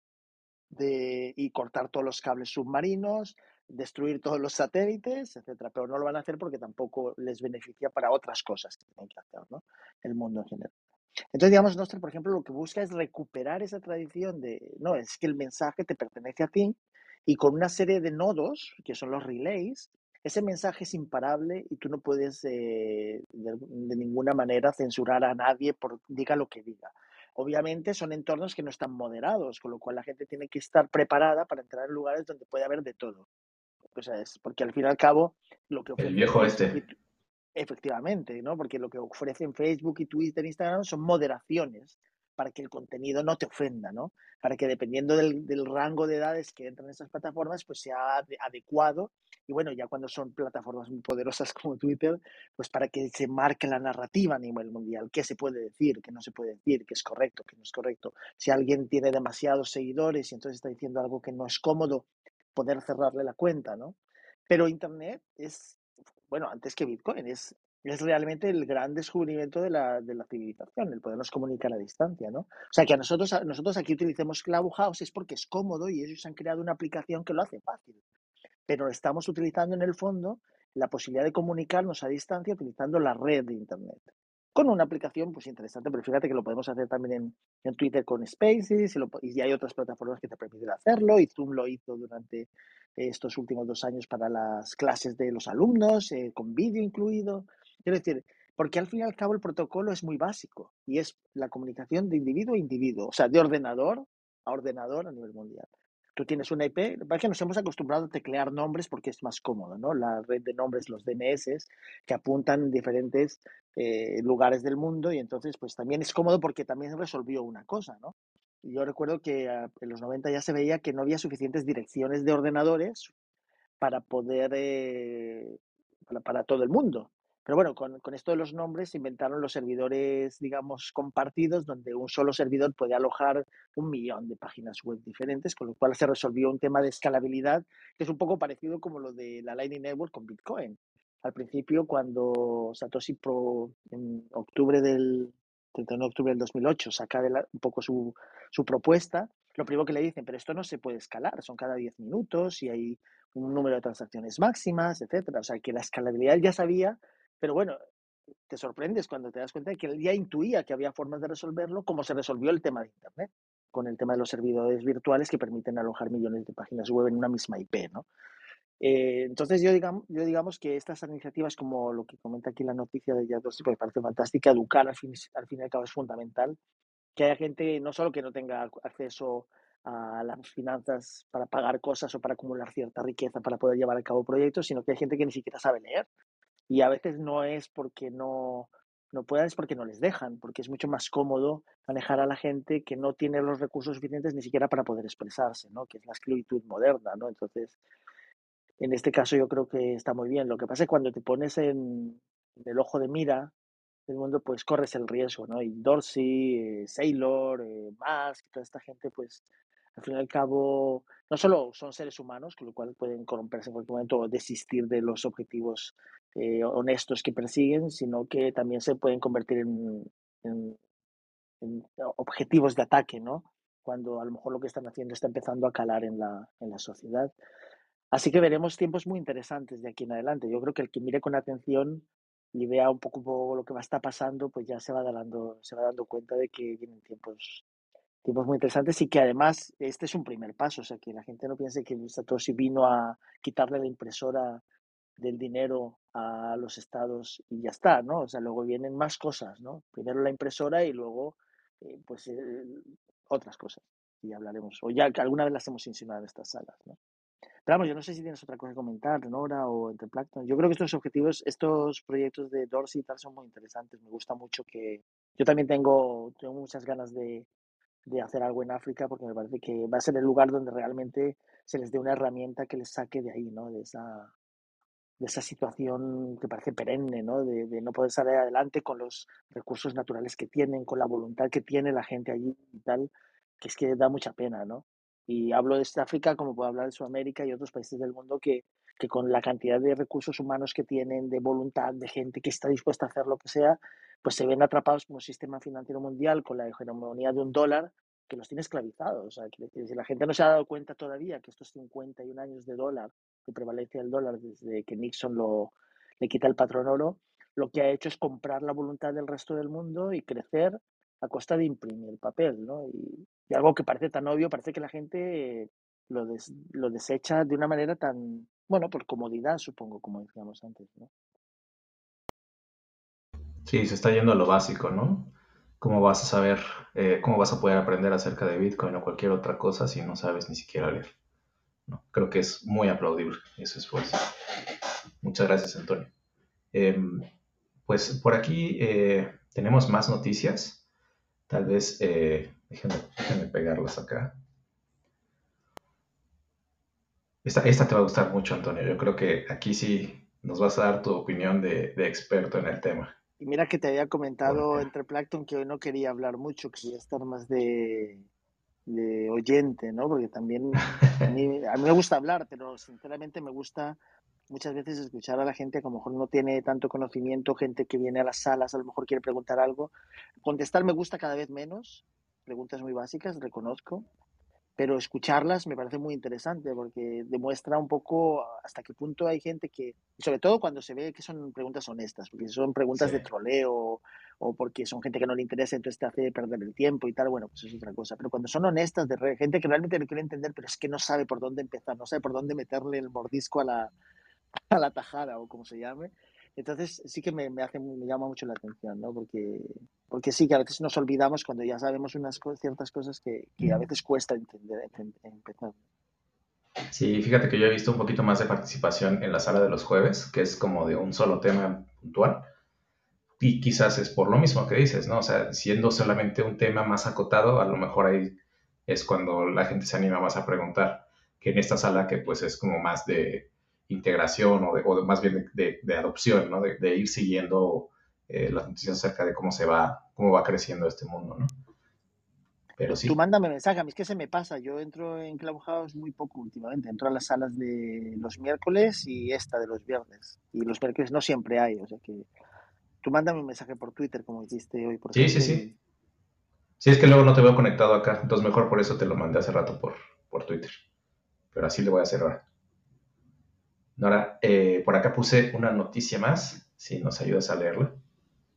de, y cortar todos los cables submarinos, destruir todos los satélites, etcétera. Pero no lo van a hacer porque tampoco les beneficia para otras cosas que tienen que hacer, ¿no? El mundo en general. Entonces, digamos, Nostra, por ejemplo, lo que busca es recuperar esa tradición de, no, es que el mensaje te pertenece a ti y con una serie de nodos, que son los relays, ese mensaje es imparable y tú no puedes eh, de, de, ninguna manera censurar a nadie por diga lo que diga. Obviamente son entornos que no están moderados, con lo cual la gente tiene que estar preparada para entrar en lugares donde puede haber de todo. O sea, es porque al fin y al cabo lo que El viejo este. Efectivamente, ¿no? Porque lo que ofrecen Facebook y Twitter, Instagram son moderaciones para que el contenido no te ofenda, ¿no? Para que dependiendo del, del rango de edades que entran en esas plataformas, pues sea adecuado. Y bueno, ya cuando son plataformas muy poderosas como Twitter, pues para que se marque la narrativa a nivel mundial, qué se puede decir, qué no se puede decir, qué es correcto, qué no es correcto. Si alguien tiene demasiados seguidores y entonces está diciendo algo que no es cómodo, poder cerrarle la cuenta, ¿no? Pero Internet es bueno, antes que Bitcoin, es, es realmente el gran descubrimiento de la, de la civilización, el podernos comunicar a distancia, ¿no? O sea, que a nosotros, a nosotros aquí utilicemos Clubhouse es porque es cómodo y ellos han creado una aplicación que lo hace fácil. Pero estamos utilizando en el fondo la posibilidad de comunicarnos a distancia utilizando la red de Internet. Con una aplicación pues interesante, pero fíjate que lo podemos hacer también en, en Twitter con Spaces y, lo, y hay otras plataformas que te permiten hacerlo y Zoom lo hizo durante estos últimos dos años para las clases de los alumnos, eh, con vídeo incluido. Quiero decir, porque al fin y al cabo el protocolo es muy básico y es la comunicación de individuo a individuo, o sea, de ordenador a ordenador a nivel mundial. Tú tienes una IP, es que nos hemos acostumbrado a teclear nombres porque es más cómodo, ¿no? La red de nombres, los DNS, que apuntan en diferentes eh, lugares del mundo y entonces pues también es cómodo porque también resolvió una cosa, ¿no? yo recuerdo que ah, en los 90 ya se veía que no había suficientes direcciones de ordenadores para poder, eh, para, todo el mundo. Pero bueno, con, con, esto de los nombres se inventaron los servidores, digamos, compartidos, donde un solo servidor puede alojar un millón de páginas web diferentes, con lo cual se resolvió un tema de escalabilidad, que es un poco parecido como lo de la Lightning Network con Bitcoin. Al principio, cuando Satoshi Pro, en octubre del, 31 de octubre del 2008, saca un poco su, su, propuesta, lo primero que le dicen, pero esto no se puede escalar, son cada 10 minutos y hay un número de transacciones máximas, etcétera. O sea, que la escalabilidad ya sabía, pero bueno, te sorprendes cuando te das cuenta de que él ya intuía que había formas de resolverlo, como se resolvió el tema de Internet, con el tema de los servidores virtuales que permiten alojar millones de páginas web en una misma IP, ¿no? Eh, entonces yo digamos, yo digamos que estas iniciativas, como lo que comenta aquí la noticia de Dorsey, pues me parece fantástica, educar al fin, al fin y al cabo es fundamental, que haya gente no solo que no tenga acceso a las finanzas para pagar cosas o para acumular cierta riqueza para poder llevar a cabo proyectos, sino que hay gente que ni siquiera sabe leer. Y a veces no es porque no, no puedan, es porque no les dejan, porque es mucho más cómodo manejar a la gente que no tiene los recursos suficientes ni siquiera para poder expresarse, ¿no? que es la esclavitud moderna. ¿no? Entonces, en este caso yo creo que está muy bien. Lo que pasa es que cuando te pones en, el ojo de mira del mundo, pues corres el riesgo, ¿no? Y Dorsey, eh, Saylor, eh, Musk, toda esta gente, pues al fin y al cabo, no solo son seres humanos, con lo cual pueden corromperse en cualquier momento o desistir de los objetivos eh, honestos que persiguen, sino que también se pueden convertir en, en, en, objetivos de ataque, ¿no? Cuando a lo mejor lo que están haciendo está empezando a calar en la, en la sociedad. Así que veremos tiempos muy interesantes de aquí en adelante. Yo creo que el que mire con atención y vea un poco lo que va a estar pasando, pues ya se va dando, se va dando cuenta de que vienen tiempos, tiempos muy interesantes y que además este es un primer paso, o sea, que la gente no piense que Satoshi vino a quitarle la impresora del dinero a los estados y ya está, ¿no? O sea, luego vienen más cosas, ¿no? Primero la impresora y luego, eh, pues, otras cosas. Y hablaremos, o ya alguna vez las hemos insinuado en estas salas, ¿no? Pero vamos, yo no sé si tienes otra cosa que comentar, Nora o entre Plankton. Yo creo que estos objetivos, estos proyectos de Dorsey y tal son muy interesantes. Me gusta mucho que. Yo también tengo, tengo muchas ganas de, de hacer algo en África porque me parece que va a ser el lugar donde realmente se les dé una herramienta que les saque de ahí, ¿no? De esa, de esa situación que parece perenne, ¿no? De, de, no poder salir adelante con los recursos naturales que tienen, con la voluntad que tiene la gente allí y tal, que es que da mucha pena, ¿no? Y hablo de África como puedo hablar de Sudamérica y otros países del mundo que, que con la cantidad de recursos humanos que tienen, de voluntad, de gente que está dispuesta a hacer lo que sea, pues se ven atrapados como sistema financiero mundial con la hegemonía de un dólar que los tiene esclavizados. O sea, la gente no se ha dado cuenta todavía que estos 51 años de dólar, de prevalencia del dólar desde que Nixon lo, le quita el patrón oro, lo que ha hecho es comprar la voluntad del resto del mundo y crecer a costa de imprimir papel, ¿no? Y, algo que parece tan obvio, parece que la gente lo, des, lo desecha de una manera tan, bueno, por comodidad, supongo, como decíamos antes, ¿no? Sí, se está yendo a lo básico, ¿no? ¿Cómo vas a saber, eh, cómo vas a poder aprender acerca de Bitcoin o cualquier otra cosa si no sabes ni siquiera leer? ¿No? Creo que es muy aplaudible ese esfuerzo. Muchas gracias, Antonio. Eh, pues por aquí eh, tenemos más noticias. Tal vez, eh, déjenme, déjenme, pegarlas acá. Esta, esta, te va a gustar mucho, Antonio. Yo creo que aquí sí nos vas a dar tu opinión de, de experto en el tema. Y mira que te había comentado entre Plankton que hoy no quería hablar mucho, quería estar más de, de oyente, ¿no? Porque también a mí, a mí, me gusta hablar, pero sinceramente me gusta muchas veces escuchar a la gente que a lo mejor no tiene tanto conocimiento, gente que viene a las salas, a lo mejor quiere preguntar algo. Contestar me gusta cada vez menos, preguntas muy básicas, reconozco, pero escucharlas me parece muy interesante porque demuestra un poco hasta qué punto hay gente que, sobre todo cuando se ve que son preguntas honestas, porque son preguntas sí. de troleo o porque son gente que no le interesa, entonces te hace perder el tiempo y tal, bueno, pues es otra cosa. Pero cuando son honestas, de gente que realmente lo quiere entender, pero es que no sabe por dónde empezar, no sabe por dónde meterle el mordisco a la, a la tajada o como se llame, entonces sí que me, me, hace, me llama mucho la atención, ¿no? Porque, porque sí que a veces nos olvidamos cuando ya sabemos unas ciertas cosas que, que a veces cuesta entender, empezar. Sí, fíjate que yo he visto un poquito más de participación en la sala de los jueves, que es como de un solo tema puntual. Y quizás es por lo mismo que dices, ¿no? O sea, siendo solamente un tema más acotado, a lo mejor ahí es cuando la gente se anima más a preguntar, que en esta sala que pues es como más de integración o, de, o de, más bien de, de adopción, ¿no? De, ir siguiendo eh, las noticias acerca de cómo se va, cómo va creciendo este mundo, ¿no? Pero sí. Tú mándame mensaje, a mí es que se me pasa, yo entro en Clubhouse muy poco últimamente, entro a las salas de los miércoles y esta de los viernes, y los miércoles no siempre hay, o sea que tú mándame un mensaje por Twitter como hiciste hoy. Por sí, sí, sí. Sí, es que luego no te veo conectado acá, entonces mejor por eso te lo mandé hace rato por, por Twitter, pero así le voy a hacer ahora. Nora, eh, por acá puse una noticia más, si nos ayudas a leerla.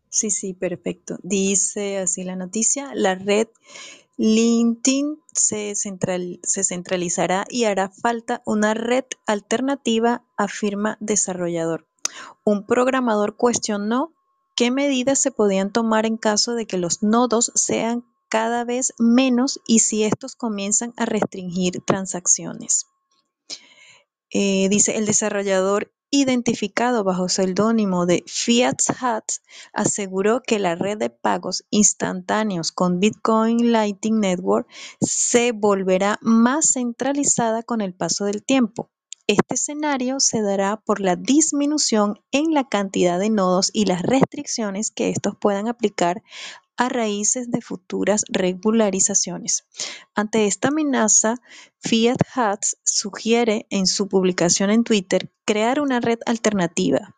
Sí, sí, perfecto. Dice así la noticia, la red LinkedIn se, central, se centralizará y hará falta una red alternativa, afirma desarrollador. Un programador cuestionó qué medidas se podían tomar en caso de que los nodos sean cada vez menos y si estos comienzan a restringir transacciones. Eh, dice el desarrollador identificado bajo seudónimo de Fiat Hats aseguró que la red de pagos instantáneos con Bitcoin Lightning Network se volverá más centralizada con el paso del tiempo. Este escenario se dará por la disminución en la cantidad de nodos y las restricciones que estos puedan aplicar a raíces de futuras regularizaciones. Ante esta amenaza, Fiat Hats sugiere en su publicación en Twitter crear una red alternativa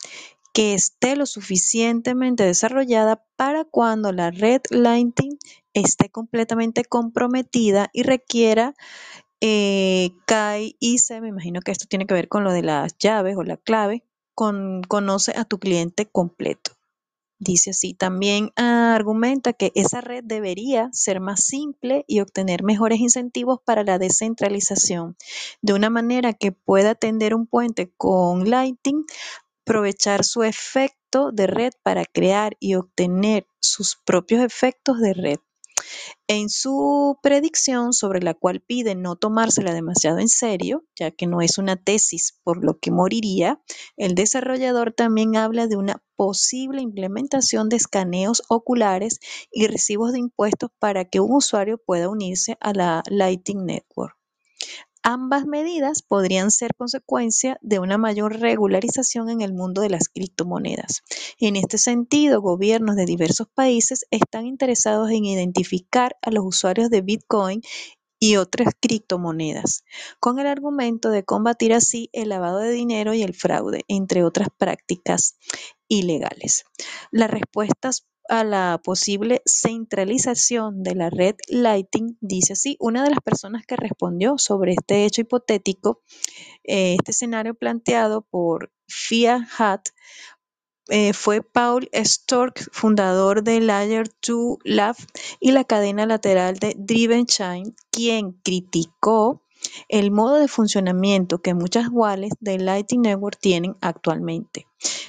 que esté lo suficientemente desarrollada para cuando la red Lightning esté completamente comprometida y requiera eh, KIC, me imagino que esto tiene que ver con lo de las llaves o la clave, con, conoce a tu cliente completo. Dice así, también ah, argumenta que esa red debería ser más simple y obtener mejores incentivos para la descentralización, de una manera que pueda tender un puente con Lightning, aprovechar su efecto de red para crear y obtener sus propios efectos de red. En su predicción, sobre la cual pide no tomársela demasiado en serio, ya que no es una tesis por lo que moriría, el desarrollador también habla de una posible implementación de escaneos oculares y recibos de impuestos para que un usuario pueda unirse a la Lightning Network. Ambas medidas podrían ser consecuencia de una mayor regularización en el mundo de las criptomonedas. En este sentido, gobiernos de diversos países están interesados en identificar a los usuarios de Bitcoin y otras criptomonedas, con el argumento de combatir así el lavado de dinero y el fraude, entre otras prácticas ilegales. Las respuestas a la posible centralización de la red Lightning, dice así, una de las personas que respondió sobre este hecho hipotético, eh, este escenario planteado por Fia Hat, eh, fue Paul Stork, fundador de Layer 2 Lab y la cadena lateral de Driven Chain, quien criticó el modo de funcionamiento que muchas wallets de Lightning Network tienen actualmente.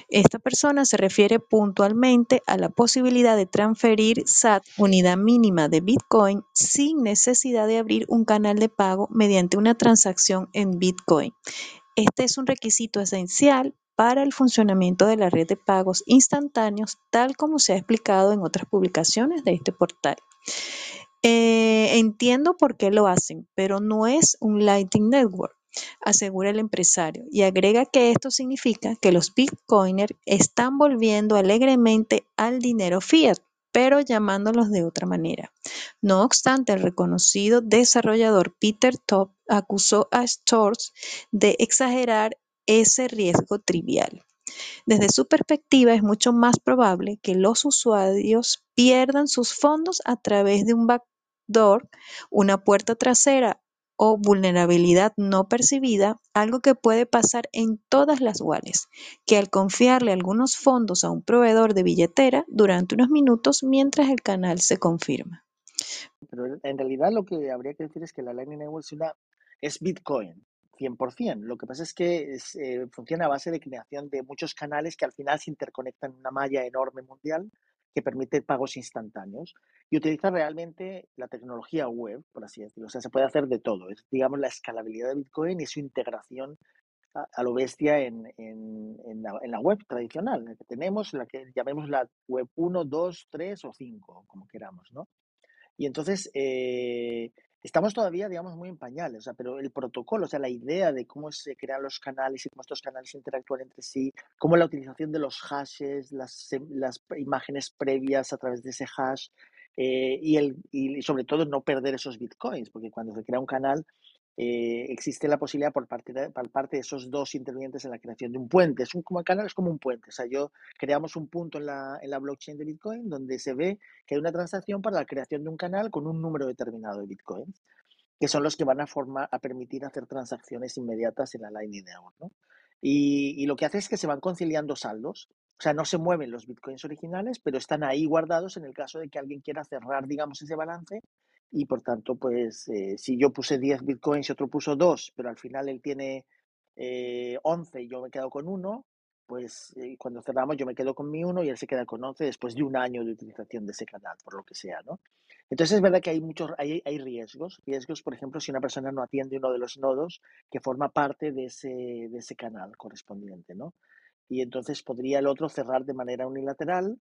Esta persona se refiere puntualmente a la posibilidad de transferir SAT, unidad mínima de Bitcoin, sin necesidad de abrir un canal de pago mediante una transacción en Bitcoin. Este es un requisito esencial para el funcionamiento de la red de pagos instantáneos, tal como se ha explicado en otras publicaciones de este portal. Eh, entiendo por qué lo hacen, pero no es un Lightning Network, asegura el empresario, y agrega que esto significa que los bitcoiners están volviendo alegremente al dinero fiat, pero llamándolos de otra manera. No obstante, el reconocido desarrollador Peter Top acusó a Stores de exagerar ese riesgo trivial. Desde su perspectiva, es mucho más probable que los usuarios pierdan sus fondos a través de un backdoor, una puerta trasera o vulnerabilidad no percibida, algo que puede pasar en todas las wallets, que al confiarle algunos fondos a un proveedor de billetera durante unos minutos mientras el canal se confirma. Pero en realidad lo que habría que decir es que la Lightning Network es, Bitcoin, 100%. Lo que pasa es que eh, funciona a base de creación de muchos canales que al final se interconectan en una malla enorme mundial que permite pagos instantáneos y utiliza realmente la tecnología web, por así decirlo. O sea, se puede hacer de todo. Es, digamos, la escalabilidad de Bitcoin y su integración a, lo bestia en, la, en, la, web tradicional, que tenemos, la que llamemos la web 1, 2, 3 o 5, como queramos, ¿no? Y entonces, eh, estamos todavía, digamos, muy en pañales, o sea, pero el protocolo, o sea, la idea de cómo se crean los canales y cómo estos canales interactúan entre sí, cómo la utilización de los hashes, las, las imágenes previas a través de ese hash, eh, y, el, y sobre todo no perder esos bitcoins, porque cuando se crea un canal, eh, existe la posibilidad por parte, de, por parte de esos dos intervinientes en la creación de un puente. Es un, como canal es como un puente. O sea, yo creamos un punto en la, en la blockchain de Bitcoin donde se ve que hay una transacción para la creación de un canal con un número determinado de Bitcoins, que son los que van a, formar, a permitir hacer transacciones inmediatas en la Lightning Network. ¿no? Y, y, lo que hace es que se van conciliando saldos. O sea, no se mueven los bitcoins originales, pero están ahí guardados en el caso de que alguien quiera cerrar, digamos, ese balance y por tanto, pues eh, si yo puse 10 bitcoins y otro puso 2, pero al final él tiene eh, 11 y yo me quedo con uno, pues eh, cuando cerramos yo me quedo con mi uno y él se queda con 11 después de un año de utilización de ese canal, por lo que sea, ¿no? Entonces es verdad que hay muchos, hay, hay riesgos, riesgos, por ejemplo, si una persona no atiende uno de los nodos que forma parte de ese, de ese canal correspondiente, ¿no? Y entonces podría el otro cerrar de manera unilateral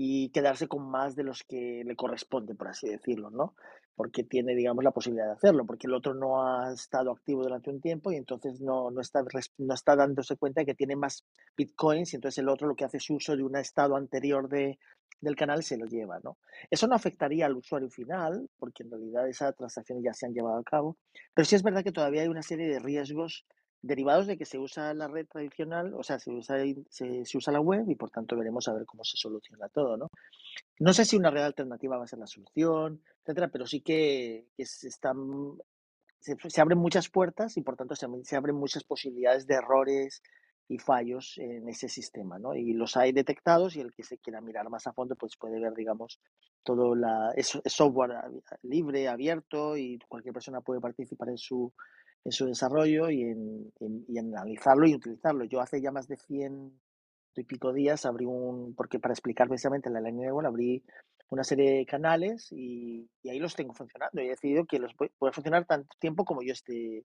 y quedarse con más de los que le corresponde, por así decirlo, ¿no? Porque tiene, digamos, la posibilidad de hacerlo, porque el otro no ha estado activo durante un tiempo y entonces no, no, está, no está dándose cuenta de que tiene más bitcoins y entonces el otro lo que hace es uso de un estado anterior de, del canal se lo lleva, ¿no? Eso no afectaría al usuario final, porque en realidad esas transacciones ya se han llevado a cabo, pero sí es verdad que todavía hay una serie de riesgos derivados de que se usa la red tradicional, o sea, se usa, se, usa la web y por tanto veremos a ver cómo se soluciona todo, ¿no? No sé si una red alternativa va a ser la solución, etcétera, pero sí que, se, están, se, abren muchas puertas y por tanto se, abren muchas posibilidades de errores y fallos en ese sistema, ¿no? Y los hay detectados y el que se quiera mirar más a fondo pues puede ver, digamos, todo la, es software libre, abierto y cualquier persona puede participar en su en su desarrollo y en, analizarlo y utilizarlo. Yo hace ya más de 100 y pico días abrí un, porque para explicar precisamente la línea de web, abrí una serie de canales y, ahí los tengo funcionando. Y he decidido que los puede funcionar tanto tiempo como yo esté,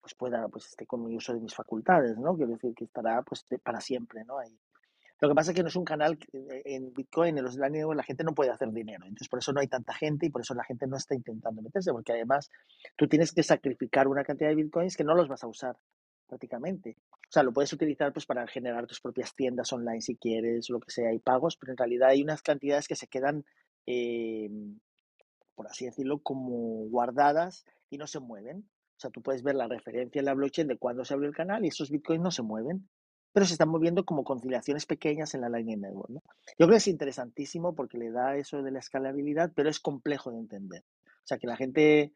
pues pueda, pues esté con mi uso de mis facultades, ¿no? Quiero decir que estará pues para siempre, ¿no? Ahí. Lo que pasa es que no es un canal en Bitcoin, en los Network, la gente no puede hacer dinero. Entonces, por eso no hay tanta gente y por eso la gente no está intentando meterse, porque además tú tienes que sacrificar una cantidad de Bitcoins que no los vas a usar prácticamente. O sea, lo puedes utilizar pues para generar tus propias tiendas online si quieres, lo que sea, y pagos, pero en realidad hay unas cantidades que se quedan, em, por así decirlo, como guardadas y no se mueven. O sea, tú puedes ver la referencia en la blockchain de cuándo se abrió el canal y esos bitcoins no se mueven, pero se están moviendo como conciliaciones pequeñas en la Lightning Network. ¿no? Yo creo que es interesantísimo porque le da eso de la escalabilidad, pero es complejo de entender. O sea, que la gente,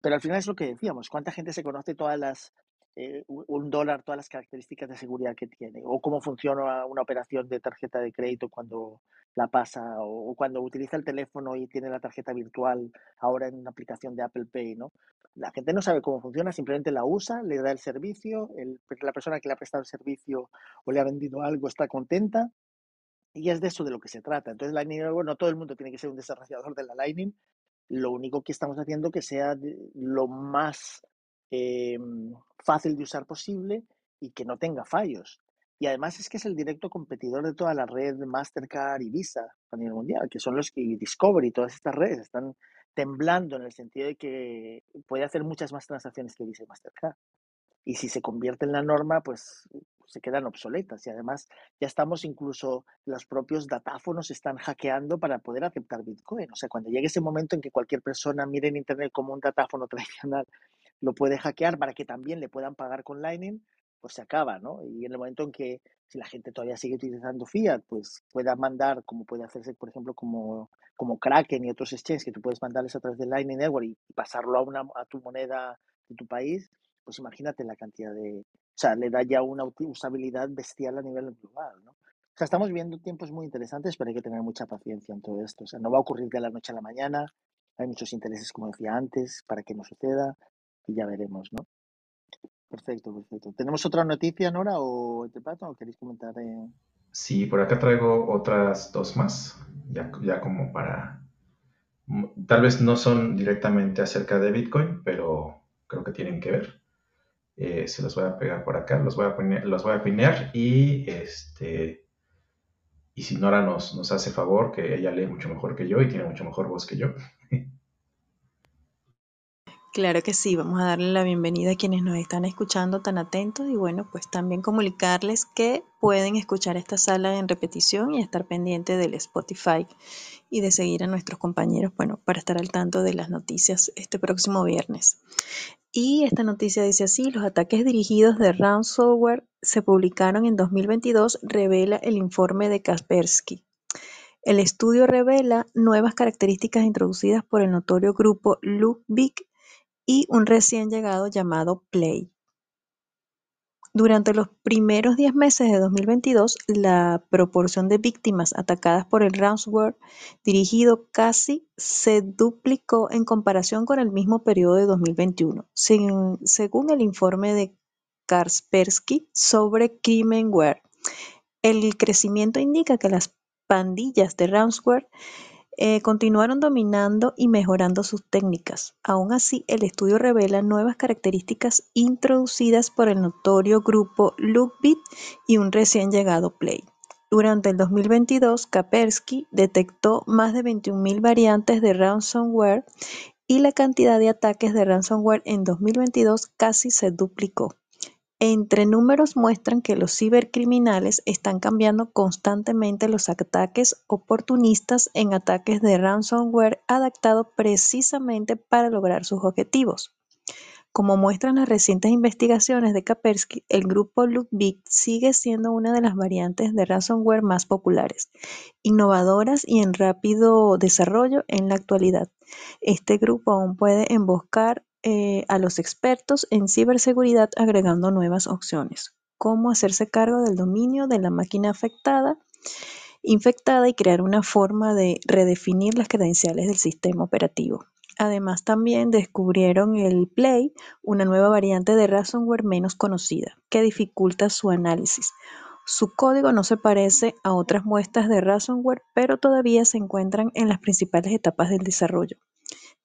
pero al final es lo que decíamos, ¿cuánta gente se conoce todas las eh, un dólar todas las características de seguridad que tiene, o cómo funciona una operación de tarjeta de crédito cuando la pasa, o, cuando utiliza el teléfono y tiene la tarjeta virtual ahora en una aplicación de Apple Pay, ¿no? La gente no sabe cómo funciona, simplemente la usa, le da el servicio, la persona que le ha prestado el servicio o le ha vendido algo está contenta, y es de eso de lo que se trata. Entonces, Lightning Network, no todo el mundo tiene que ser un desarrollador de la Lightning, lo único que estamos haciendo que sea lo más Em, fácil de usar posible y que no tenga fallos. Y además es que es el directo competidor de toda la red Mastercard y Visa a nivel mundial, que son los que Discovery, todas estas redes están temblando en el sentido de que puede hacer muchas más transacciones que y Mastercard. Y si se convierte en la norma, pues se quedan obsoletas. Y además ya estamos incluso, los propios datáfonos están hackeando para poder aceptar Bitcoin. O sea, cuando llegue ese momento en que cualquier persona mire en Internet como un datáfono tradicional lo puede hackear para que también le puedan pagar con Lightning, pues se acaba, ¿no? Y en el momento en que si la gente todavía sigue utilizando fiat, pues pueda mandar, como puede hacerse, por ejemplo, como, como Kraken y otros exchanges, que tú puedes mandarles a través de Lightning Network y, pasarlo a, una, a tu moneda de tu país, pues imagínate la cantidad de... O sea, le da ya una usabilidad bestial a nivel global, ¿no? O sea, estamos viendo tiempos muy interesantes, pero hay que tener mucha paciencia en todo esto. O sea, no va a ocurrir de la noche a la mañana. Hay muchos intereses, como decía antes, para que no suceda y ya veremos, ¿no? Perfecto, perfecto. ¿Tenemos otra noticia, Nora, o este pato, o queréis comentar? Eh? Sí, por acá traigo otras dos más, ya, ya como para... Mm, tal vez no son directamente acerca de Bitcoin, pero creo que tienen que ver. Eh, se los voy a pegar por acá, los voy a poner, los voy a pinear y este y si Nora nos, nos hace favor, que ella lee mucho mejor que yo y tiene mucho mejor voz que yo, Claro que sí, vamos a darle la bienvenida a quienes nos están escuchando tan atentos y bueno, pues también comunicarles que pueden escuchar esta sala en repetición y estar pendiente del Spotify y de seguir a nuestros compañeros, bueno, para estar al tanto de las noticias este próximo viernes. Y esta noticia dice así, los ataques dirigidos de ransomware se publicaron en 2022, revela el informe de Kaspersky. El estudio revela nuevas características introducidas por el notorio grupo Luke y un recién llegado llamado Play. Durante los primeros 10 meses de 2022, la proporción de víctimas atacadas por el ransomware dirigido casi se duplicó en comparación con el mismo periodo de 2021, según el informe de Kaspersky sobre Crimenware. El crecimiento indica que las pandillas de ransomware eh, continuaron dominando y mejorando sus técnicas. Aún así, el estudio revela nuevas características introducidas por el notorio grupo Lookbit y un recién llegado Play. Durante el 2022, Kaspersky detectó más de 21.000 variantes de ransomware y la cantidad de ataques de ransomware en 2022 casi se duplicó. Entre números muestran que los cibercriminales están cambiando constantemente los ataques oportunistas en ataques de ransomware adaptados precisamente para lograr sus objetivos. Como muestran las recientes investigaciones de Kaspersky, el grupo Lookbit sigue siendo una de las variantes de ransomware más populares, innovadoras y en rápido desarrollo en la actualidad. Este grupo aún puede emboscar eh, a los expertos en ciberseguridad agregando nuevas opciones, cómo hacerse cargo del dominio de la máquina afectada, infectada y crear una forma de redefinir las credenciales del sistema operativo. Además, también descubrieron el Play, una nueva variante de ransomware menos conocida, que dificulta su análisis. Su código no se parece a otras muestras de ransomware, pero todavía se encuentran en las principales etapas del desarrollo.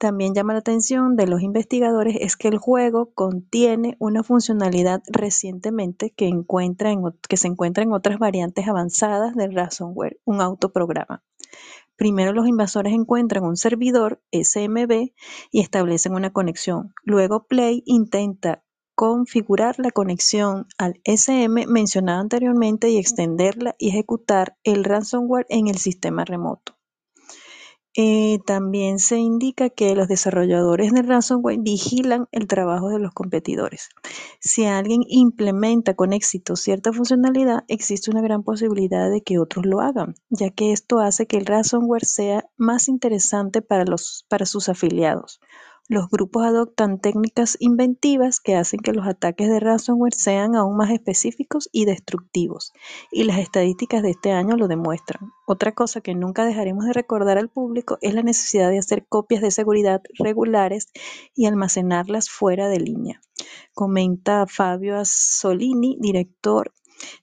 También llama la atención de los investigadores es que el juego contiene una funcionalidad recientemente que, se encuentra en otras variantes avanzadas del ransomware, un autoprograma. Primero los invasores encuentran un servidor SMB y establecen una conexión. Luego Play intenta configurar la conexión al SM mencionado anteriormente y extenderla y ejecutar el ransomware en el sistema remoto. Eh, también se indica que los desarrolladores de ransomware vigilan el trabajo de los competidores. Si alguien implementa con éxito cierta funcionalidad, existe una gran posibilidad de que otros lo hagan, ya que esto hace que el ransomware sea más interesante para, sus afiliados. Los grupos adoptan técnicas inventivas que hacen que los ataques de ransomware sean aún más específicos y destructivos, y las estadísticas de este año lo demuestran. Otra cosa que nunca dejaremos de recordar al público es la necesidad de hacer copias de seguridad regulares y almacenarlas fuera de línea. Comenta Fabio Assolini, director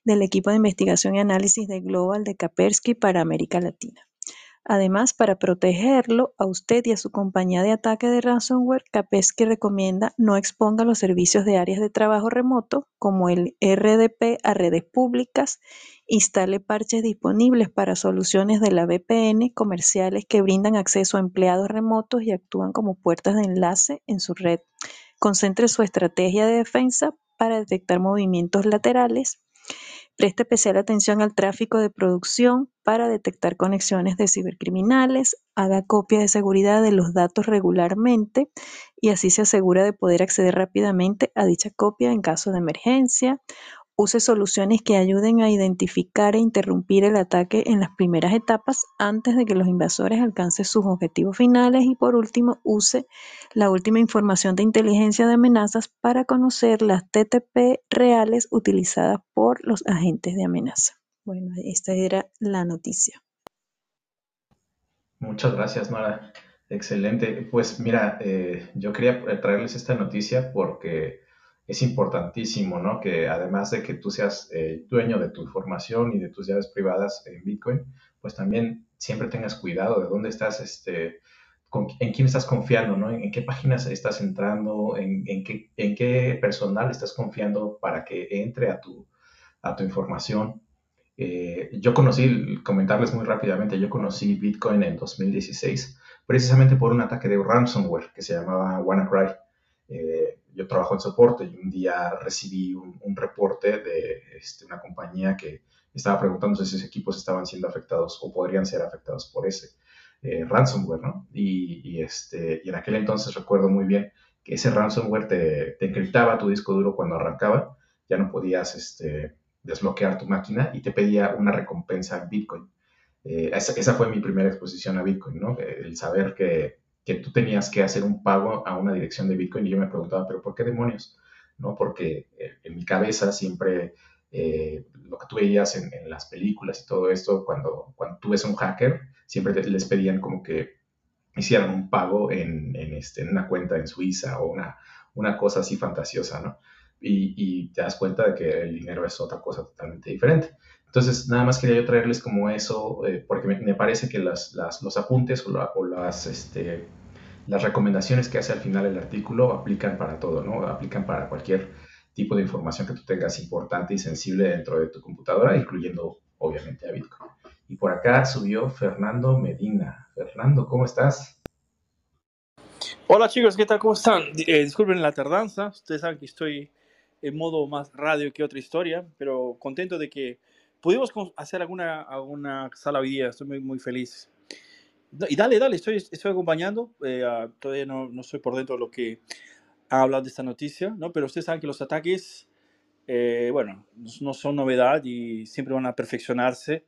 del equipo de investigación y análisis de Global de Kaspersky para América Latina. Además, para protegerlo a usted y a su compañía de ataque de ransomware, Kaspersky recomienda no exponga los servicios de áreas de trabajo remoto como el RDP a redes públicas, instale parches disponibles para soluciones de la VPN comerciales que brindan acceso a empleados remotos y actúan como puertas de enlace en su red. Concentre su estrategia de defensa para detectar movimientos laterales Preste especial atención al tráfico de producción para detectar conexiones de cibercriminales, haga copia de seguridad de los datos regularmente y así se asegura de poder acceder rápidamente a dicha copia en caso de emergencia. Use soluciones que ayuden a identificar e interrumpir el ataque en las primeras etapas antes de que los invasores alcancen sus objetivos finales. Y por último, use la última información de inteligencia de amenazas para conocer las TTP reales utilizadas por los agentes de amenaza. Bueno, esta era la noticia. Muchas gracias, Mara. Excelente. Pues mira, eh, yo quería traerles esta noticia porque es importantísimo, ¿no? Que además de que tú seas eh, dueño de tu información y de tus llaves privadas en Bitcoin, pues también siempre tengas cuidado de dónde estás, este, en quién estás confiando, ¿no? En, qué páginas estás entrando, en, qué, en qué personal estás confiando para que entre a tu, a tu información. Eh, yo conocí, comentarles muy rápidamente, yo conocí Bitcoin en 2016 precisamente por un ataque de ransomware que se llamaba WannaCry. Eh, yo trabajo en soporte y un día recibí un, reporte de este, una compañía que estaba preguntando si esos equipos estaban siendo afectados o podrían ser afectados por ese eh, ransomware, ¿no? Y, este, y en aquel entonces recuerdo muy bien que ese ransomware te, te encriptaba tu disco duro cuando arrancaba, ya no podías este, desbloquear tu máquina y te pedía una recompensa en Bitcoin. Eh, esa, esa, fue mi primera exposición a Bitcoin, ¿no? El saber que que tú tenías que hacer un pago a una dirección de Bitcoin y yo me preguntaba, pero ¿por qué demonios? ¿No? Porque eh, en mi cabeza siempre eh, lo que tú veías en, las películas y todo esto, cuando, cuando tú ves a un hacker, siempre les pedían como que hicieran un pago en, en, este, en una cuenta en Suiza o una, una cosa así fantasiosa, ¿no? Y, y, te das cuenta de que el dinero es otra cosa totalmente diferente. Entonces, nada más quería yo traerles como eso, eh, porque me, parece que las, los apuntes o, las, este, las recomendaciones que hace al final el artículo aplican para todo, ¿no? Aplican para cualquier tipo de información que tú tengas importante y sensible dentro de tu computadora, incluyendo obviamente a Bitcoin. Y por acá subió Fernando Medina. Fernando, ¿cómo estás? Hola chicos, ¿qué tal? ¿Cómo están? Eh, disculpen la tardanza, ustedes saben que estoy en modo más radio que otra historia, pero contento de que pudimos hacer alguna, alguna sala hoy día, estoy muy, muy feliz. Y dale, dale, estoy, estoy acompañando, eh, todavía no, no estoy por dentro de lo que ha hablado de esta noticia, ¿no? pero ustedes saben que los ataques, eh, bueno, no son novedad y siempre van a perfeccionarse.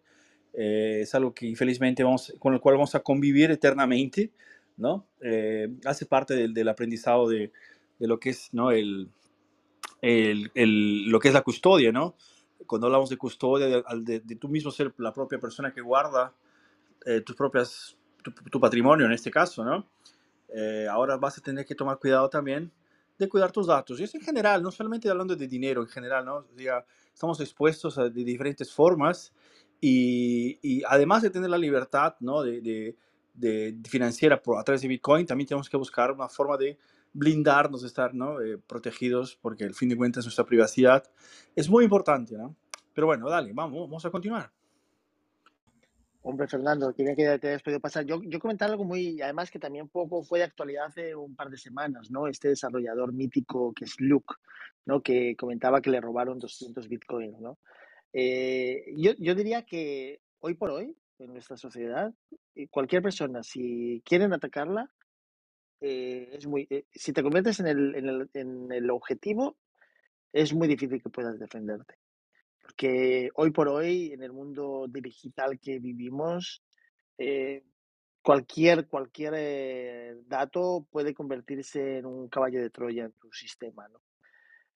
Eh, es algo que infelizmente vamos, con el cual vamos a convivir eternamente, ¿no? hace parte del, del aprendizado de, de, lo que es, ¿no? El, el, el, lo que es la custodia, ¿no? Cuando hablamos de custodia, de, de, tú mismo ser la propia persona que guarda eh, tus propias, tu, patrimonio en este caso, ¿no? Eh, ahora vas a tener que tomar cuidado también de cuidar tus datos. Y eso en general, no solamente hablando de dinero, en general, ¿no? O estamos expuestos de diferentes formas y, y, además de tener la libertad, ¿no? De, de, de, financiera por, a través de Bitcoin, también tenemos que buscar una forma de blindarnos, estar ¿no? Eh, protegidos, porque el fin de cuentas nuestra privacidad es muy importante. ¿no? Pero bueno, dale, vamos, vamos a continuar. Hombre, Fernando, bien que te hayas podido pasar. Yo, yo comentar algo muy, además que también poco fue de actualidad hace un par de semanas, ¿no? Este desarrollador mítico que es Luke, ¿no? Que comentaba que le robaron 200 bitcoins, ¿no? Eh, yo, yo diría que hoy por hoy, en nuestra sociedad, eh, cualquier persona, si quieren atacarla, eh, es muy, si te conviertes en el, en, el, en el objetivo, es muy difícil que puedas defenderte. Porque hoy por hoy, en el mundo digital que vivimos, eh, cualquier, cualquier eh, dato puede convertirse en un caballo de Troya en tu sistema, ¿no?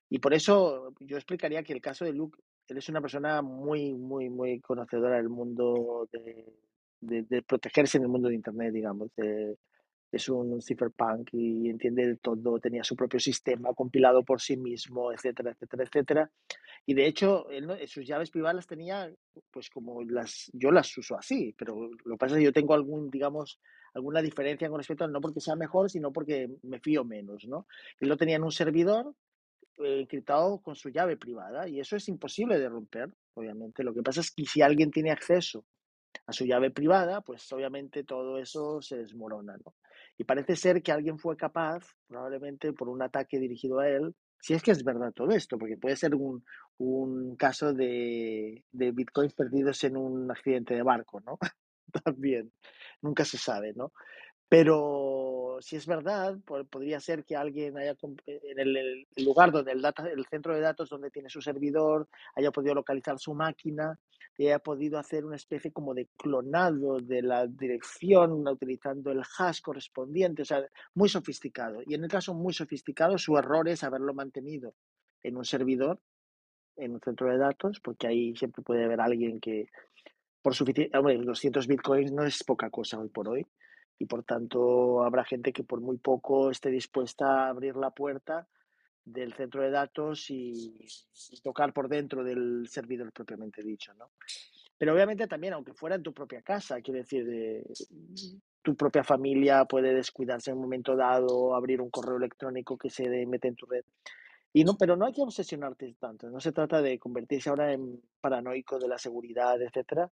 Y por eso yo explicaría que el caso de Luke, él es una persona muy, muy, muy conocedora del mundo de, de, protegerse en el mundo de Internet, digamos. Es un cypherpunk y entiende de todo, tenía su propio sistema compilado por sí mismo, etcétera, etcétera, etcétera. Y de hecho, él sus llaves privadas tenía, pues como las, yo las uso así, pero lo que pasa es que yo tengo algún, digamos, alguna diferencia con respecto a no porque sea mejor, sino porque me fío menos, ¿no? Él lo tenía en un servidor eh, encriptado con su llave privada y eso es imposible de romper, obviamente. Lo que pasa es que si alguien tiene acceso a su llave privada, pues obviamente todo eso se desmorona, ¿no? Y parece ser que alguien fue capaz, probablemente por un ataque dirigido a él, si es que es verdad todo esto, porque puede ser un, un caso de, de bitcoins perdidos en un accidente de barco, ¿no? También, nunca se sabe, ¿no? Pero si es verdad, podría ser que alguien haya en el, lugar donde el, data, el centro de datos donde tiene su servidor haya podido localizar su máquina y haya podido hacer una especie como de clonado de la dirección utilizando el hash correspondiente, o sea, muy sofisticado. Y en el caso muy sofisticado, su error es haberlo mantenido en un servidor, en un centro de datos, porque ahí siempre puede haber alguien que, por suficiente, hombre, 200 bitcoins no es poca cosa hoy por hoy y por tanto habrá gente que por muy poco esté dispuesta a abrir la puerta del centro de datos y, tocar por dentro del servidor propiamente dicho, ¿no? Pero obviamente también, aunque fuera en tu propia casa, quiero decir, tu propia familia puede descuidarse en un momento dado, abrir un correo electrónico que se mete en tu red. Y no, pero no hay que obsesionarte tanto. No se trata de convertirse ahora en paranoico de la seguridad, etcétera,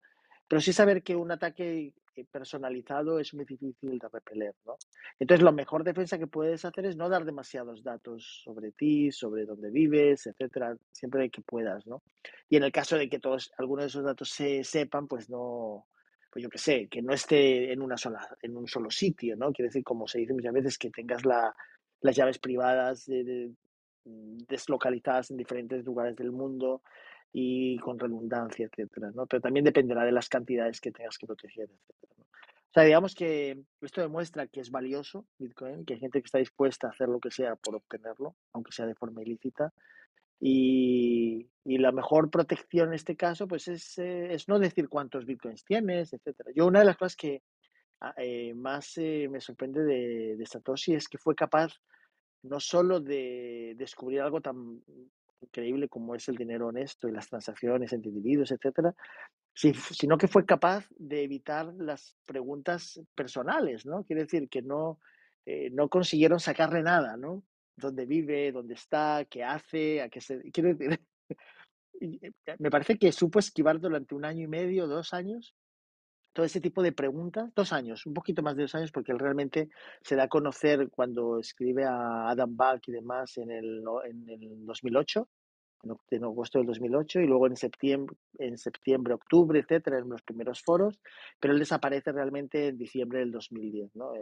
pero sí saber que un ataque eh, personalizado es muy difícil de repeler, ¿no? Entonces, la mejor defensa que puedes hacer es no dar demasiados datos sobre ti, sobre dónde vives, etcétera, siempre que puedas, ¿no? Y en el caso de que todos, algunos de esos datos se sepan, pues no, pues yo qué sé, que no esté en una sola, en un solo sitio, ¿no? Quiere decir, como se dice muchas veces, que tengas la, las llaves privadas deslocalizadas en diferentes lugares del mundo, y con redundancia, etcétera, ¿no? Pero también dependerá de las cantidades que tengas que proteger, etcétera, ¿no? O sea, digamos que esto demuestra que es valioso Bitcoin, que hay gente que está dispuesta a hacer lo que sea por obtenerlo, aunque sea de forma ilícita. Y, y la mejor protección en este caso, pues es, eh, es, no decir cuántos Bitcoins tienes, etcétera. Yo una de las cosas que ah, eh, más eh, me sorprende de, de Satoshi es que fue capaz no solo de descubrir algo tan increíble como es el dinero honesto y las transacciones entre individuos, etcétera, sino que fue capaz de evitar las preguntas personales, ¿no? Quiere decir que no, eh, no consiguieron sacarle nada, ¿no? ¿Dónde vive? ¿Dónde está? ¿Qué hace? ¿A qué se...? Quiere decir, eh, me parece que supo esquivar durante un año y medio, dos años, todo ese tipo de preguntas, dos años, un poquito más de dos años, porque él realmente se da a conocer cuando escribe a Adam Back y demás en el, en el 2008, en agosto del 2008, y luego en septiembre, en septiembre, octubre, etcétera, en los primeros foros, pero él desaparece realmente en diciembre del 2010, ¿no?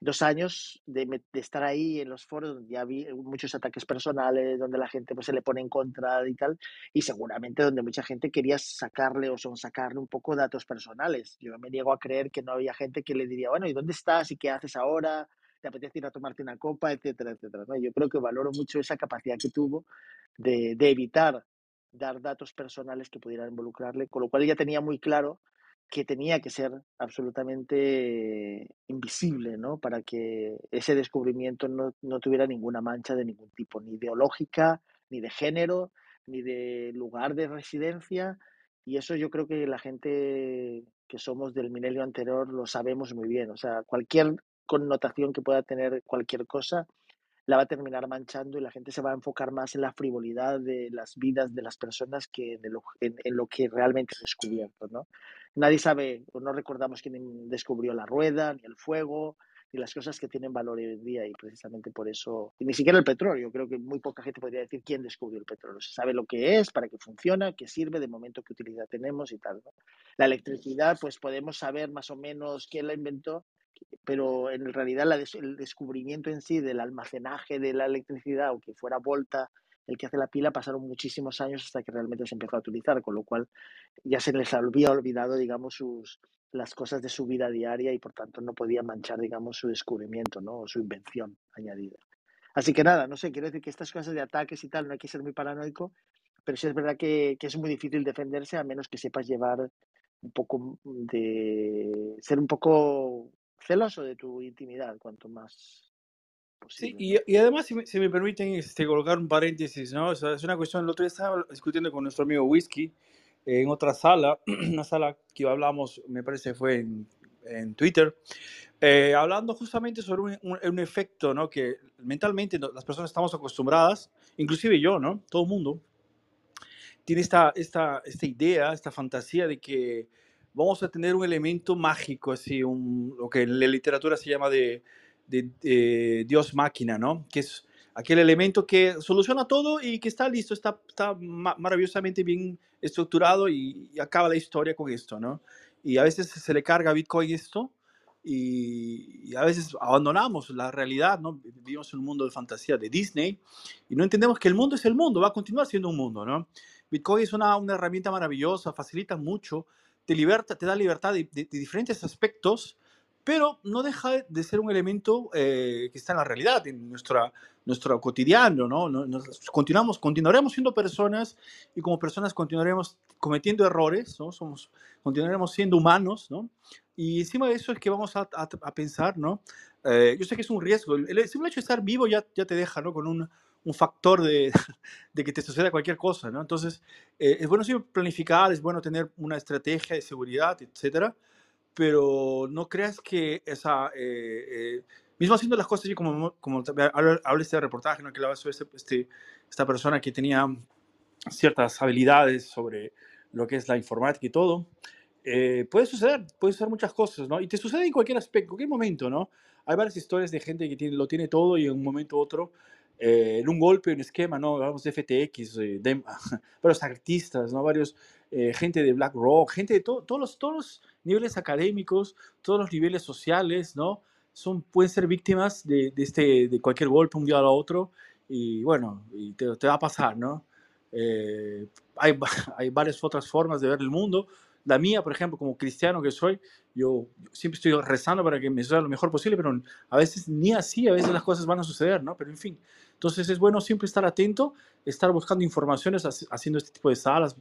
Dos años de, estar ahí en los foros donde ya vi muchos ataques personales, donde la gente pues, se le pone en contra y tal, y seguramente donde mucha gente quería sacarle o son sacarle un poco datos personales. Yo me niego a creer que no había gente que le diría, bueno, ¿y dónde estás? ¿Y qué haces ahora? ¿Te apetece ir a tomarte una copa? Etcétera, etcétera. Yo creo que valoro mucho esa capacidad que tuvo de, de evitar dar datos personales que pudieran involucrarle, con lo cual ella tenía muy claro que tenía que ser absolutamente invisible, ¿no? Para que ese descubrimiento no, no, tuviera ninguna mancha de ningún tipo, ni ideológica, ni de género, ni de lugar de residencia. Y eso yo creo que la gente que somos del milenio anterior lo sabemos muy bien. O sea, cualquier connotación que pueda tener cualquier cosa la va a terminar manchando y la gente se va a enfocar más en la frivolidad de las vidas de las personas que en, lo, que realmente es descubierto. ¿no? Nadie sabe o no recordamos quién descubrió la rueda, ni el fuego, ni las cosas que tienen valor hoy en día y precisamente por eso, y ni siquiera el petróleo, creo que muy poca gente podría decir quién descubrió el petróleo. Se sabe lo que es, para qué funciona, qué sirve, de momento qué utilidad tenemos y tal. La electricidad, pues podemos saber más o menos quién la inventó, pero en realidad el descubrimiento en sí del almacenaje de la electricidad o que fuera Volta el que hace la pila pasaron muchísimos años hasta que realmente se empezó a utilizar, con lo cual ya se les había olvidado, digamos, sus, las cosas de su vida diaria y por tanto no podía manchar, digamos, su descubrimiento, ¿no? O su invención añadida. Así que nada, no sé, quiero decir que estas cosas de ataques y tal no hay que ser muy paranoico, pero sí es verdad que, que es muy difícil defenderse a menos que sepas llevar un poco de ser un poco celoso de tu intimidad, cuanto más Sí, y, y, además, si me, si me, permiten este, colocar un paréntesis, ¿no? O sea, es una cuestión, el otro día estaba discutiendo con nuestro amigo Whisky en otra sala, una sala que hablamos, me parece fue en, en Twitter, eh, hablando justamente sobre un, un, un, efecto, ¿no? Que mentalmente las personas estamos acostumbradas, inclusive yo, ¿no? Todo el mundo, tiene esta, esta, esta idea, esta fantasía de que vamos a tener un elemento mágico, así, un, lo que en la literatura se llama de, de, de Dios máquina, ¿no? Que es aquel elemento que soluciona todo y que está listo, está, está maravillosamente bien estructurado y, y, acaba la historia con esto, ¿no? Y a veces se le carga a Bitcoin esto y, y, a veces abandonamos la realidad, ¿no? Vivimos en un mundo de fantasía de Disney y no entendemos que el mundo es el mundo, va a continuar siendo un mundo, ¿no? Bitcoin es una, una herramienta maravillosa, facilita mucho te, liberta, te da libertad de, de, de, diferentes aspectos, pero no deja de ser un elemento eh, que está en la realidad, en nuestra, nuestro cotidiano, ¿no? Nos, continuamos, continuaremos siendo personas y como personas continuaremos cometiendo errores, ¿no? Somos, continuaremos siendo humanos, ¿no? Y encima de eso es que vamos a, a, a pensar, ¿no? Eh, yo sé que es un riesgo, el, el, simple hecho de estar vivo ya, ya te deja, ¿no? Con un, un factor de, que te suceda cualquier cosa, ¿no? Entonces, eh, es bueno siempre planificar, es bueno tener una estrategia de seguridad, etcétera, pero no creas que esa, eh, eh, mismo haciendo las cosas, como, como habla este reportaje, ¿no? Que la este, este, esta persona que tenía ciertas habilidades sobre lo que es la informática y todo, eh, puede suceder, puede suceder muchas cosas, ¿no? Y te sucede en cualquier aspecto, en cualquier momento, ¿no? Hay varias historias de gente que tiene, lo tiene todo y en un momento u otro eh, un golpe, un esquema, ¿no? Hablamos de FTX, de, varios artistas, ¿no? Varios, eh, gente de BlackRock, gente de to, todos, los, todos los niveles académicos, todos los niveles sociales, ¿no? Son, pueden ser víctimas de, de este, de cualquier golpe un día a otro y bueno, y te, te va a pasar, ¿no? Eh, hay, hay varias otras formas de ver el mundo. La mía, por ejemplo, como cristiano que soy, yo, yo siempre estoy rezando para que me suceda lo mejor posible, pero a veces ni así, a veces las cosas van a suceder, ¿no? Pero en fin, entonces es bueno siempre estar atento, estar buscando informaciones, haciendo este tipo de salas,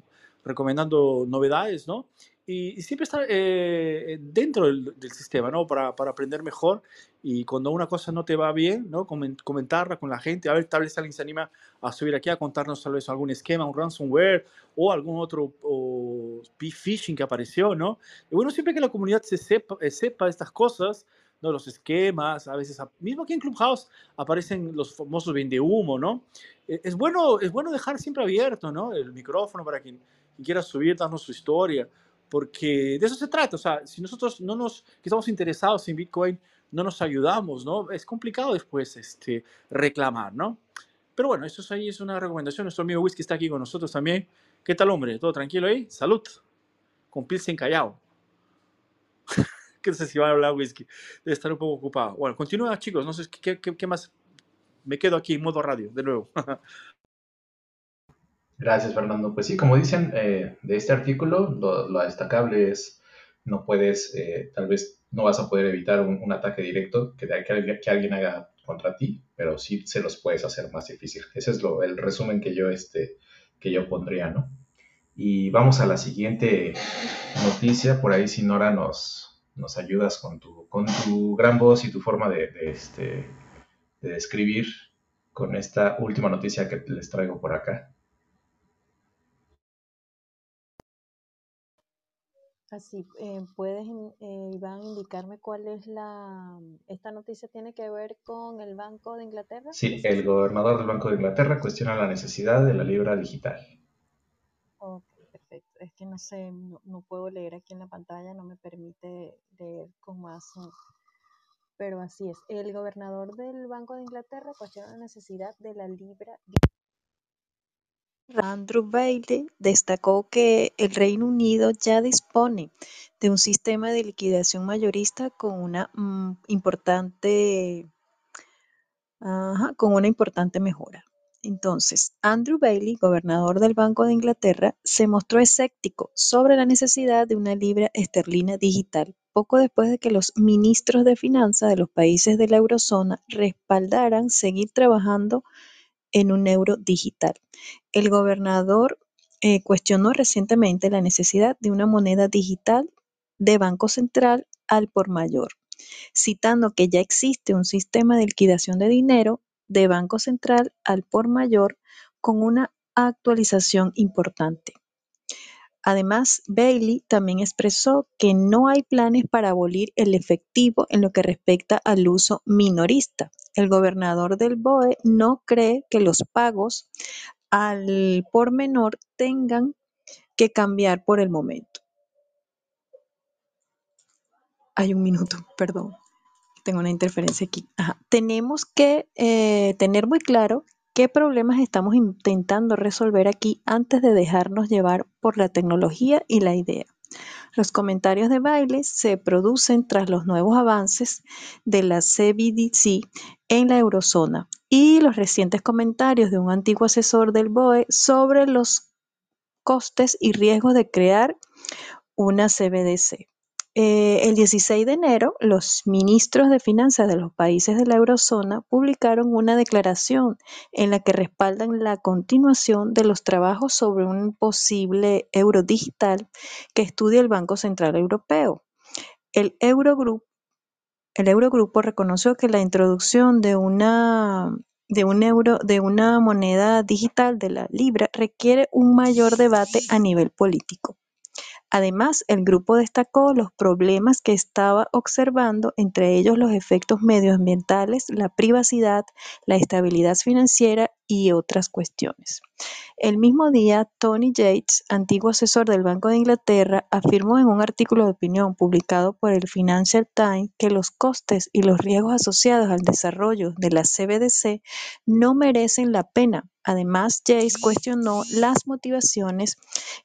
recomendando novedades, ¿no? Y, y siempre estar eh, dentro del, del, sistema, ¿no? Para, para, aprender mejor y cuando una cosa no te va bien, ¿no? Comentarla con la gente, a ver, tal vez alguien se anima a subir aquí a contarnos tal vez algún esquema, un ransomware o algún otro phishing que apareció, ¿no? Y bueno, siempre que la comunidad se sepa, eh, sepa estas cosas, ¿no? los esquemas, a veces, mismo aquí en Clubhouse aparecen los famosos vende humo, ¿no? E, es bueno, es bueno dejar siempre abierto, ¿no? El micrófono para quien, quien quiera subir, darnos su historia, porque de eso se trata, o sea, si nosotros no nos, que estamos interesados en Bitcoin, no nos ayudamos, ¿no? Es complicado después este, reclamar, ¿no? Pero bueno, eso es ahí es una recomendación. Nuestro amigo Whisky está aquí con nosotros también. ¿Qué tal, hombre? ¿Todo tranquilo ahí? Salud. Con Pilsen callado que no sé si va a hablar whisky, debe estar un poco ocupado. Bueno, continúa chicos, no sé qué, qué, qué más. Me quedo aquí en modo radio, de nuevo. Gracias, Fernando. Pues sí, como dicen eh, de este artículo, lo, lo, destacable es no puedes, eh, tal vez no vas a poder evitar un, un ataque directo que, que, que, alguien haga contra ti, pero sí se los puedes hacer más difícil. Ese es lo, el resumen que yo, este, que yo pondría, ¿no? Y vamos a la siguiente noticia. Por ahí, si Nora nos, nos ayudas con tu, con tu gran voz y tu forma de, de, este, de describir con esta última noticia que les traigo por acá. Así, eh, puedes, eh, Iván, indicarme cuál es la... ¿Esta noticia tiene que ver con el Banco de Inglaterra? Sí, el gobernador del Banco de Inglaterra cuestiona la necesidad de la libra digital. Ok. Es que no sé, no, puedo leer aquí en la pantalla, no me permite leer con más... Pero así es. El gobernador del Banco de Inglaterra cuestiona la necesidad de la libra. Andrew Bailey destacó que el Reino Unido ya dispone de un sistema de liquidación mayorista con una mm, importante con una importante mejora. Entonces, Andrew Bailey, gobernador del Banco de Inglaterra, se mostró escéptico sobre la necesidad de una libra esterlina digital poco después de que los ministros de finanzas de los países de la eurozona respaldaran seguir trabajando en un euro digital. El gobernador eh, cuestionó recientemente la necesidad de una moneda digital de Banco Central al por mayor, citando que ya existe un sistema de liquidación de dinero de Banco Central al por mayor con una actualización importante. Además, Bailey también expresó que no hay planes para abolir el efectivo en lo que respecta al uso minorista. El gobernador del BOE no cree que los pagos al por menor tengan que cambiar por el momento. Hay un minuto, perdón. Tengo una interferencia aquí. Tenemos que eh, tener muy claro ¿Qué problemas estamos intentando resolver aquí antes de dejarnos llevar por la tecnología y la idea? Los comentarios de baile se producen tras los nuevos avances de la CBDC en la eurozona y los recientes comentarios de un antiguo asesor del BOE sobre los costes y riesgos de crear una CBDC. Eh, el 16 de enero, los ministros de finanzas de los países de la eurozona publicaron una declaración en la que respaldan la continuación de los trabajos sobre un posible euro digital que estudia el Banco Central Europeo. El Eurogrupo, reconoció que la introducción de una de una moneda digital de la libra requiere un mayor debate a nivel político. Además, el grupo destacó los problemas que estaba observando, entre ellos los efectos medioambientales, la privacidad, la estabilidad financiera y otras cuestiones. El mismo día, Tony Yates, antiguo asesor del Banco de Inglaterra, afirmó en un artículo de opinión publicado por el Financial Times que los costes y los riesgos asociados al desarrollo de la CBDC no merecen la pena. Además, Yates cuestionó las motivaciones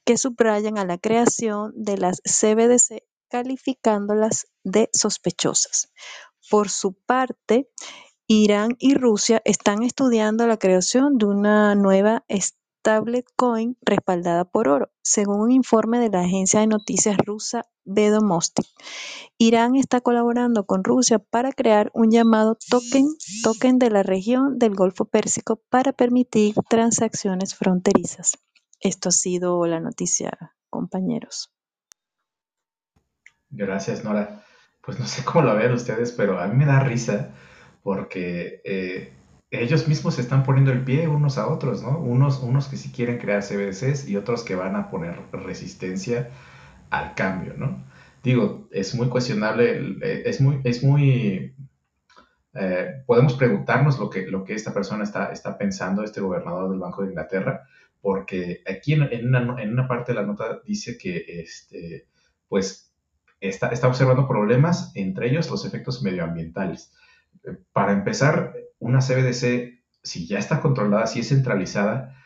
que subrayan a la creación de las CBDC calificándolas de sospechosas. Por su parte, Irán y Rusia están estudiando la creación de una nueva stablecoin respaldada por oro, según un informe de la agencia de noticias rusa Vedomosty. Irán está colaborando con Rusia para crear un llamado token, token de la región del Golfo Pérsico para permitir transacciones fronterizas. Esto ha sido la noticia, compañeros. Gracias, Nora. Pues no sé cómo lo ven ustedes, pero a mí me da risa porque eh, ellos mismos se están poniendo el pie unos a otros, ¿no? Unos, unos que sí quieren crear CBDCs y otros que van a poner resistencia al cambio, ¿no? Digo, es muy cuestionable, eh, es muy, es muy, eh, podemos preguntarnos lo que, lo que esta persona está, está pensando, este gobernador del Banco de Inglaterra, porque aquí en, en, una, en una, parte de la nota dice que, este, pues, está, está observando problemas, entre ellos los efectos medioambientales para empezar, una CBDC, si ya está controlada, si es centralizada,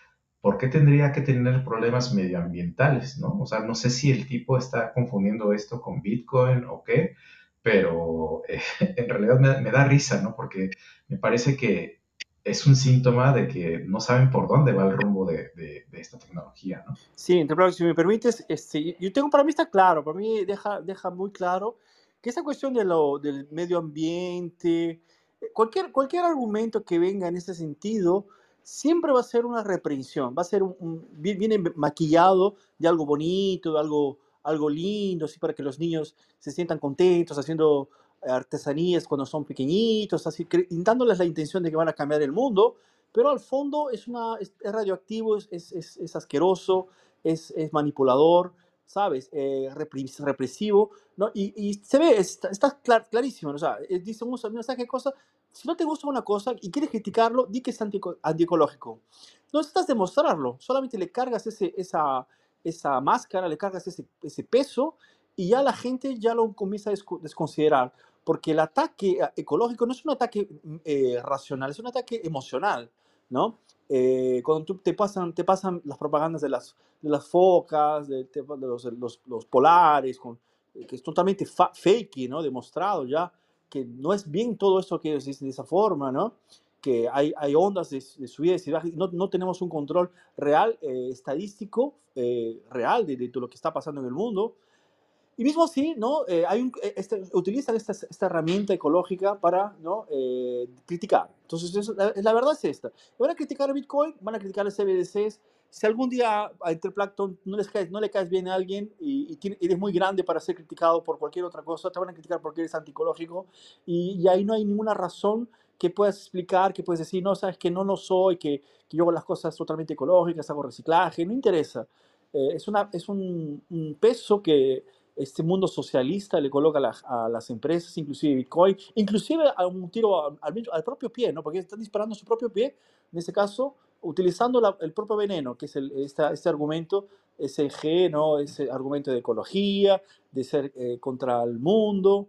¿por qué tendría que tener problemas medioambientales? ¿no? O sea, no sé si el tipo está confundiendo esto con Bitcoin o qué, pero eh, en realidad me, da risa, ¿no? Porque me parece que es un síntoma de que no saben por dónde va el rumbo de, esta tecnología, ¿no? Sí, si me permites, este, yo tengo, para mí está claro, para mí deja, deja muy claro que esa cuestión de lo, del medio ambiente, cualquier, cualquier argumento que venga en ese sentido, siempre va a ser una reprensión, va a ser un, viene maquillado de algo bonito, algo, algo lindo, así para que los niños se sientan contentos haciendo artesanías cuando son pequeñitos, así dándoles la intención de que van a cambiar el mundo, pero al fondo es, una, es, radioactivo, es, es, es, asqueroso, es, manipulador, ¿sabes? Eh, represivo, ¿no? Y, y se ve, está, está clar- clarísimo, ¿no? o sea, eh, dice un mensaje de cosa, si no te gusta una cosa y quieres criticarlo, di que es antiecológico. No necesitas demostrarlo, solamente le cargas ese, esa, esa máscara, le cargas ese, ese peso y ya la gente ya lo comienza a desco- desconsiderar, porque el ataque eh, ecológico no es un ataque eh, racional, es un ataque emocional, ¿no? Eh, cuando tú te pasan, te pasan las propagandas de las, de las focas, de, de los, los, los polares, con, eh, que es totalmente fa- fake, ¿no? Demostrado ya que no es bien todo esto que ellos dicen de esa forma, ¿no? Que hay, hay ondas de, de subidas y bajas, no, no tenemos un control real, eh, estadístico, eh, real de, de todo lo que está pasando en el mundo. Y mismo así, ¿no? Eh, hay un, eh, este, utilizan esta, esta herramienta ecológica para ¿no? Eh, criticar. Entonces, eso- la, la verdad es esta. Van a criticar a Bitcoin, van a criticar a CBDCs. Si algún día a Interplankton no, les caes, no le caes bien a alguien y, y tiene- eres muy grande para ser criticado por cualquier otra cosa, te van a criticar porque eres anticológico y, y ahí no hay ninguna razón que puedas explicar, que puedes decir, no, sabes que no lo soy, que, que yo hago las cosas totalmente ecológicas, hago reciclaje, no interesa. Eh, es, una, es un, un peso que este mundo socialista le coloca a, la- a las empresas, inclusive Bitcoin, inclusive a un tiro al, al propio pie, ¿no? Porque están disparando su propio pie, en este caso, utilizando la- el propio veneno, que es el, esta- este argumento, ese G, ¿no? Ese argumento de ecología, de ser eh, contra el mundo,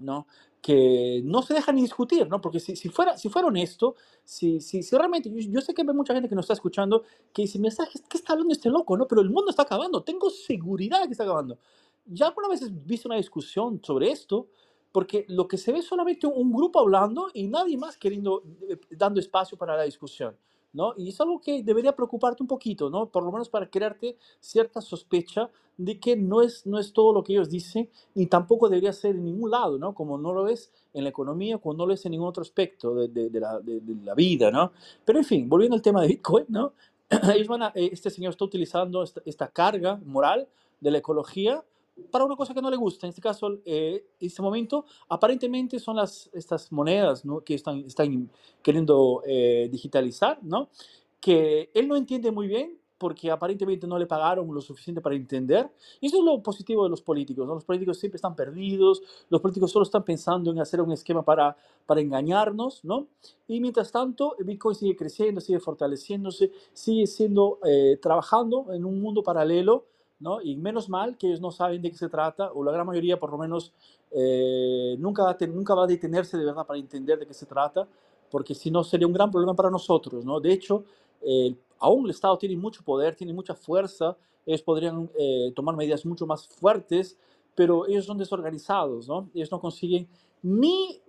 ¿no? Que no se deja ni discutir, ¿no? Porque si, si, fuera, si fuera honesto, si, si, si realmente, yo, yo sé que hay mucha gente que nos está escuchando que dice, mira, ¿sabes ¿qué está hablando este loco, no? Pero el mundo está acabando, tengo seguridad de que está acabando. ¿Ya alguna vez has visto una discusión sobre esto? Porque lo que se ve es solamente un grupo hablando y nadie más queriendo, eh, dando espacio para la discusión, ¿no? Y es algo que debería preocuparte un poquito, ¿no? Por lo menos para crearte cierta sospecha de que no es, no es todo lo que ellos dicen y tampoco debería ser en ningún lado, ¿no? Como no lo es en la economía, como no lo es en ningún otro aspecto de, de- de la, de- la vida, ¿no? Pero en fin, volviendo al tema de Bitcoin, ¿no? Eh, este señor está utilizando esta, esta carga moral de la ecología para una cosa que no le gusta. En este caso, eh, en este momento, aparentemente son las, estas monedas que están, están queriendo eh, digitalizar, que él no entiende muy bien porque aparentemente no le pagaron lo suficiente para entender. Y eso es lo positivo de los políticos. Los políticos siempre están perdidos, los políticos solo están pensando en hacer un esquema para, para engañarnos, ¿no? Y mientras tanto, Bitcoin sigue creciendo, sigue fortaleciéndose, sigue siendo, eh, trabajando en un mundo paralelo, ¿no? Y menos mal que ellos no saben de qué se trata, o la gran mayoría por lo menos eh, nunca, va a nunca va a detenerse de verdad para entender de qué se trata, porque si no sería un gran problema para nosotros, ¿no? De hecho, eh, aún el Estado tiene mucho poder, tiene mucha fuerza, ellos podrían eh, tomar medidas mucho más fuertes, pero ellos son desorganizados, ¿no? Ellos no consiguen ni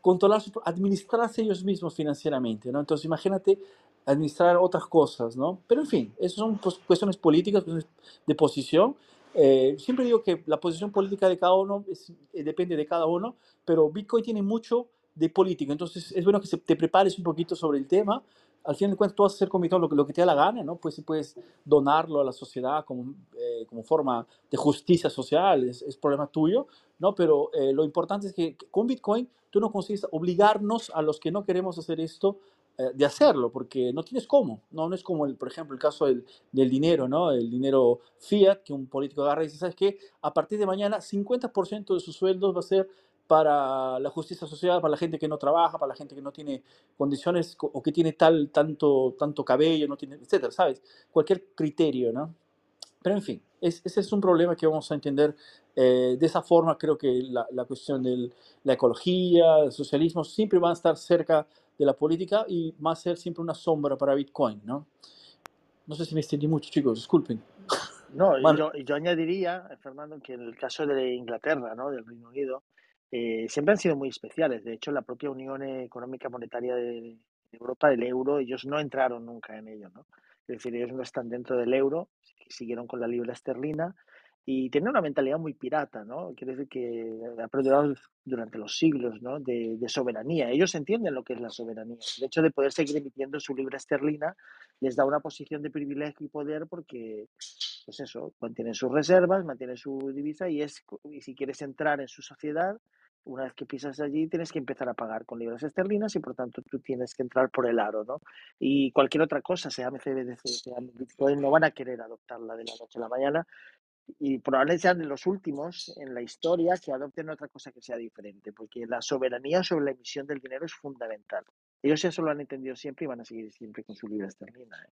controlar, su- administrarse ellos mismos financieramente, ¿no? Entonces imagínate administrar otras cosas, ¿no? Pero en fin, esas son pues, cuestiones políticas, cuestiones de posición. Eh, siempre digo que la posición política de cada uno es- eh, depende de cada uno, pero Bitcoin tiene mucho de política, entonces es bueno que se- te prepares un poquito sobre el tema. Al final de cuentas, tú vas a hacer con Bitcoin lo que, te da la gana, ¿no? Pues si puedes donarlo a la sociedad como, eh, como forma de justicia social, es, es problema tuyo, ¿no? Pero eh, lo importante es que con Bitcoin tú no consigues obligarnos a los que no queremos hacer esto eh, de hacerlo, porque no tienes cómo, ¿no? No es como, el, por ejemplo, el caso del, del dinero, ¿no? El dinero fiat, que un político agarra y dice, ¿sabes qué? A partir de mañana, 50% de sus sueldos va a ser para la justicia social, para la gente que no trabaja, para la gente que no tiene condiciones co- o que tiene tal, tanto, tanto cabello, no tiene, etcétera, ¿sabes? Cualquier criterio, ¿no? Pero en fin, es- ese es un problema que vamos a entender eh, de esa forma. Creo que la, la cuestión de la ecología, el socialismo, siempre van a estar cerca de la política y va a ser siempre una sombra para Bitcoin, ¿no? No sé si me extendí mucho, chicos, disculpen. No, y Bueno. yo, y yo añadiría, eh, Fernando, que en el caso de Inglaterra, ¿no? del Reino Unido, eh, siempre han sido muy especiales. De hecho, la propia Unión Económica Monetaria de, Europa, el euro, ellos no entraron nunca en ello. ¿no? Es decir, ellos no están dentro del euro, siguieron con la libra esterlina y tienen una mentalidad muy pirata, ¿no? Quiere decir que ha perdurado durante los siglos, ¿no? De, de soberanía. Ellos entienden lo que es la soberanía. El hecho de poder seguir emitiendo su libra esterlina les da una posición de privilegio y poder porque pues eso, mantienen sus reservas, mantienen su divisa y es y si quieres entrar en su sociedad, una vez que pisas allí tienes que empezar a pagar con libras esterlinas y por tanto tú tienes que entrar por el aro, ¿no? Y cualquier otra cosa, sea CBDC, sea Bitcoin, no van a querer adoptarla de la noche a la mañana y probablemente sean de los últimos en la historia que adopten otra cosa que sea diferente, porque la soberanía sobre la emisión del dinero es fundamental. Ellos eso lo han entendido siempre y van a seguir siempre con su libra esterlina. ¿eh?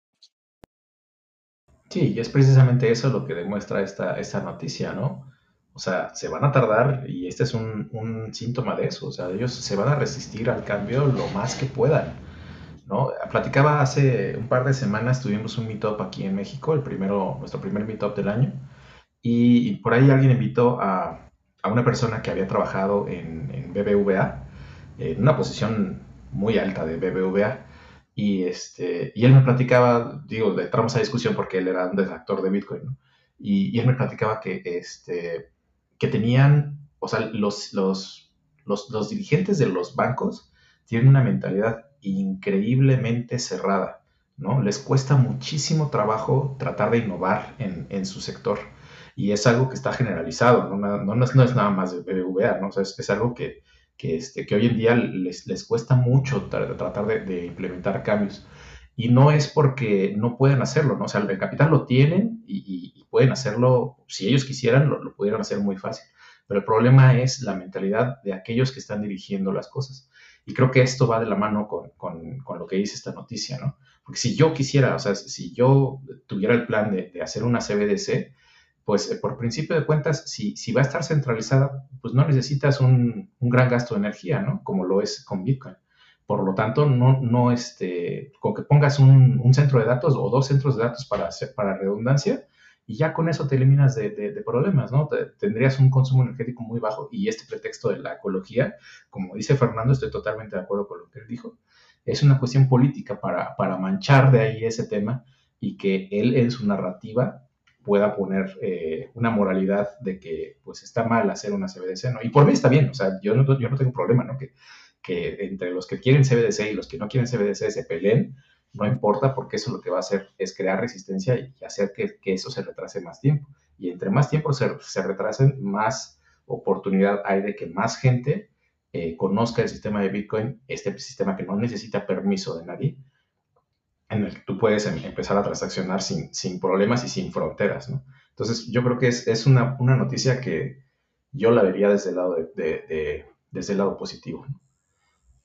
Sí, y es precisamente eso lo que demuestra esta, esta noticia, ¿no? O sea, se van a tardar y este es un, un, síntoma de eso. O sea, ellos se van a resistir al cambio lo más que puedan. ¿no? Platicaba hace un par de semanas, tuvimos un meetup aquí en México, el primero, nuestro primer meetup del año, y, por ahí alguien invitó a, a, una persona que había trabajado en, en BBVA, en una posición muy alta de BBVA, y, este, y él me platicaba, digo, entramos a discusión porque él era un detractor de Bitcoin, ¿no? y, y, él me platicaba que, este, que tenían, o sea, los, los, los, los, dirigentes de los bancos tienen una mentalidad increíblemente cerrada, ¿no? Les cuesta muchísimo trabajo tratar de innovar en, en su sector. Y es algo que está generalizado, no, no, no, es, nada más de BBVA, ¿no? O sea, es, es algo que, que, este, que hoy en día les, les cuesta mucho tratar de, implementar cambios. Y no es porque no puedan hacerlo, ¿no? O sea, el capital lo tienen y, pueden hacerlo, si ellos quisieran, lo, lo, pudieran hacer muy fácil. Pero el problema es la mentalidad de aquellos que están dirigiendo las cosas. Y creo que esto va de la mano con, con, con lo que dice esta noticia, ¿no? Porque si yo quisiera, o sea, si yo tuviera el plan de, de hacer una CBDC, pues eh, por principio de cuentas, si, si, va a estar centralizada, pues no necesitas un, un, gran gasto de energía, ¿no? Como lo es con Bitcoin. Por lo tanto, no, no este, con que pongas un, centro de datos o dos centros de datos para, para redundancia, y ya con eso te eliminas de, problemas, ¿no? Te, tendrías un consumo energético muy bajo y este pretexto de la ecología, como dice Fernando, estoy totalmente de acuerdo con lo que él dijo, es una cuestión política para, para manchar de ahí ese tema y que él en su narrativa pueda poner eh, una moralidad de que pues está mal hacer una CBDC, ¿no? Y por mí está bien, o sea, yo no, yo no tengo problema, ¿no? Que, que entre los que quieren CBDC y los que no quieren CBDC se peleen, no importa porque eso lo que va a hacer es crear resistencia y hacer que, que eso se retrase más tiempo. Y entre más tiempo se, se retrasen, más oportunidad hay de que más gente eh, conozca el sistema de Bitcoin, este sistema que no necesita permiso de nadie, en el que tú puedes em, empezar a transaccionar sin, sin problemas y sin fronteras, ¿no? Entonces, yo creo que es, es una, una, noticia que yo la vería desde el lado, de, de, de desde el lado positivo. ¿no?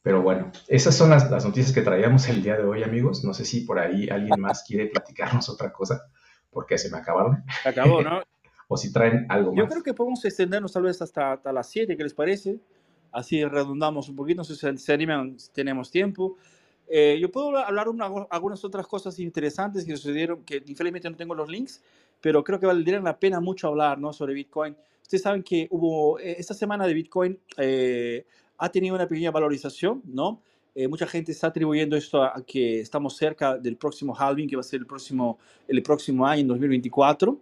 Pero bueno, esas son las, las, noticias que traíamos el día de hoy, amigos. No sé si por ahí alguien más quiere platicarnos otra cosa, porque se me acabaron. Se acabó, ¿no? o si traen algo yo más. Yo creo que podemos extendernos tal vez hasta, hasta las 7, ¿qué les parece? Así redundamos un poquito, no sé si se animan, tenemos tiempo. Eh, yo puedo hablar una, algunas otras cosas interesantes que sucedieron, que infelizmente no tengo los links, pero creo que valdría la pena mucho hablar ¿no? sobre Bitcoin. Ustedes saben que hubo, eh, esta semana de Bitcoin eh, ha tenido una pequeña valorización, ¿no? Eh, mucha gente está atribuyendo esto a, que estamos cerca del próximo halving, que va a ser el próximo, el próximo año, en 2024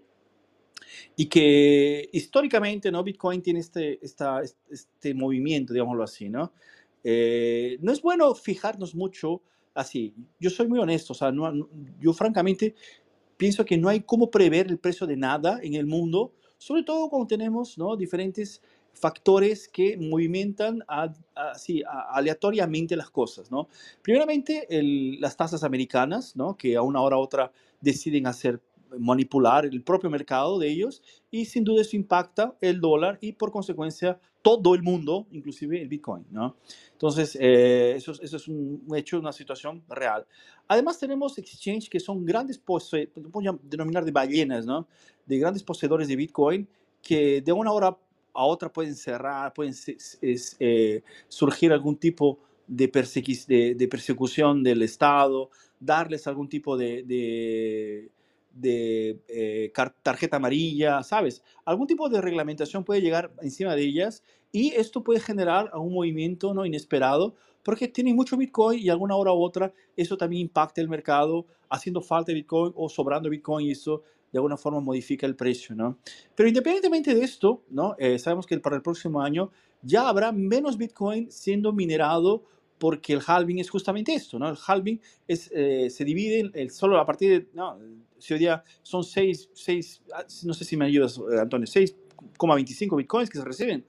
y que históricamente no Bitcoin tiene este, este movimiento, digámoslo así, ¿no? Eh, no es bueno fijarnos mucho así. Yo soy muy honesto, o sea, yo francamente pienso que no hay cómo prever el precio de nada en el mundo, sobre todo cuando tenemos ¿no? diferentes factores que movimentan a, a, así, a, aleatoriamente las cosas. ¿no? Primeramente, el, las tasas americanas, ¿no? que a una hora u otra deciden hacer manipular el propio mercado de ellos y sin duda eso impacta el dólar y por consecuencia todo el mundo, inclusive el Bitcoin, ¿no? Entonces, eh, eso, eso, es un hecho, una situación real. Además, tenemos exchanges que son grandes, pose podemos denominar de ballenas, ¿no? De grandes poseedores de Bitcoin que de una hora a otra pueden cerrar, pueden eh, surgir algún tipo de, de, de, persecución del Estado, darles algún tipo de, de de eh, tarjeta amarilla, ¿sabes? Algún tipo de reglamentación puede llegar encima de ellas y esto puede generar un movimiento no inesperado porque tienen mucho Bitcoin y alguna hora u otra eso también impacta el mercado, haciendo falta Bitcoin o sobrando Bitcoin y eso de alguna forma modifica el precio, ¿no? Pero independientemente de esto, ¿no? Eh, sabemos que para el próximo año ya habrá menos Bitcoin siendo minerado porque el halving es justamente esto, ¿no? El halving es, eh, se divide el, solo a partir de, no, si hoy día son 6, 6, no sé si me ayudas, Antonio, 6,25 bitcoins que se reciben.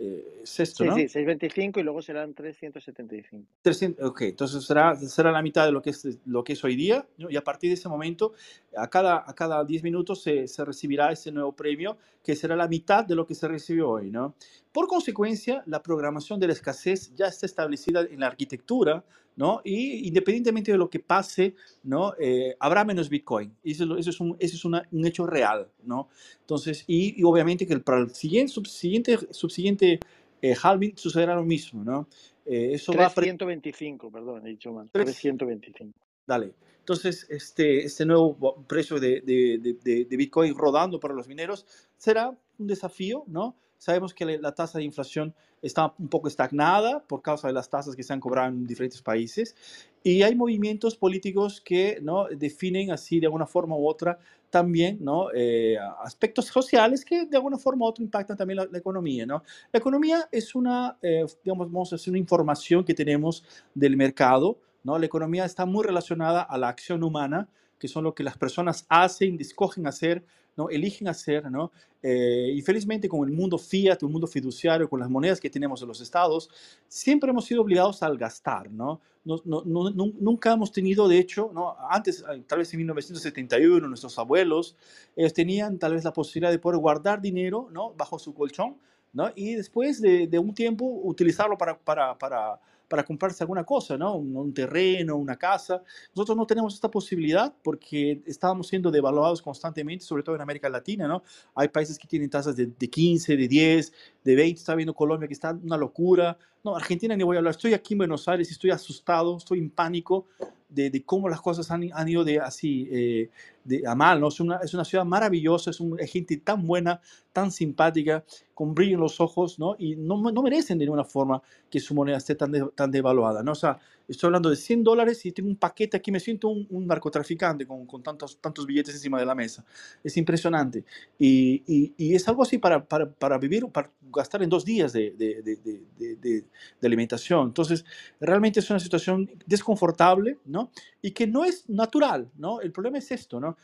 Eh, es esto, Sí, ¿no? sí, 625 y luego serán 375. 300, ok, entonces será, será la mitad de lo que es, lo que es hoy día, ¿no? y a partir de ese momento, a cada, a cada 10 minutos se, se recibirá ese nuevo premio, que será la mitad de lo que se recibió hoy. ¿no? Por consecuencia, la programación de la escasez ya está establecida en la arquitectura, ¿no? y independientemente de lo que pase, ¿no? Eh, habrá menos Bitcoin. Eso, eso es, un, eso es una- un hecho real. ¿no? Entonces, y, y obviamente que el- para el siguiente, subsiguiente, subsiguiente eh, halving sucederá lo mismo. ¿no? Eh, eso va a... pre- 325, perdón, he dicho mal. Tres- 325. Dale. Entonces, este, este nuevo precio de, de, de- de- de Bitcoin rodando para los mineros será un desafío, ¿no? Sabemos que la, tasa de inflación está un poco estagnada por causa de las tasas que se han cobrado en diferentes países y hay movimientos políticos que, ¿no? Definen así de alguna forma u otra también, ¿no? Eh, aspectos sociales que de alguna forma u otra impactan también la, la economía, ¿no? La economía es una, eh, digamos, decir, una información que tenemos del mercado, ¿no? La economía está muy relacionada a la acción humana, que son lo que las personas hacen, escogen hacer, ¿no? eligen hacer. ¿no? Eh, y felizmente con el mundo fiat, el mundo fiduciario, con las monedas que tenemos en los estados, siempre hemos sido obligados al gastar. ¿no? No, no- no- nu- nunca hemos tenido, de hecho, ¿no? antes, eh, tal vez en 1971, nuestros abuelos, ellos tenían tal vez la posibilidad de poder guardar dinero ¿no? bajo su colchón ¿no? y después de, de un tiempo utilizarlo para, para, para, para comprarse alguna cosa, ¿no? un, un terreno, una casa. Nosotros no tenemos esta posibilidad porque estábamos siendo devaluados constantemente, sobre todo en América Latina. ¿no? Hay países que tienen tasas de, de 15, de 10, de 20. Está viendo Colombia que está una locura. No, Argentina ni voy a hablar. Estoy aquí en Buenos Aires y estoy asustado, estoy en pánico de, de cómo las cosas han, han ido de así eh, de, a mal. ¿no? Es, una, es una ciudad maravillosa, es una gente tan buena, tan simpática, con brillo en los ojos, ¿no? Y no, no merecen de ninguna forma que su moneda esté tan, de- tan devaluada, ¿no? O sea, estoy hablando de 100 dólares y tengo un paquete aquí, me siento un, un narcotraficante con, con tantos, tantos billetes encima de la mesa. Es impresionante. Y, y, y es algo así para, para, para vivir, para gastar en dos días de, de, de, de, alimentación. Entonces, realmente es una situación desconfortable, ¿no? Y que no es natural, ¿no? El problema es esto, ¿no?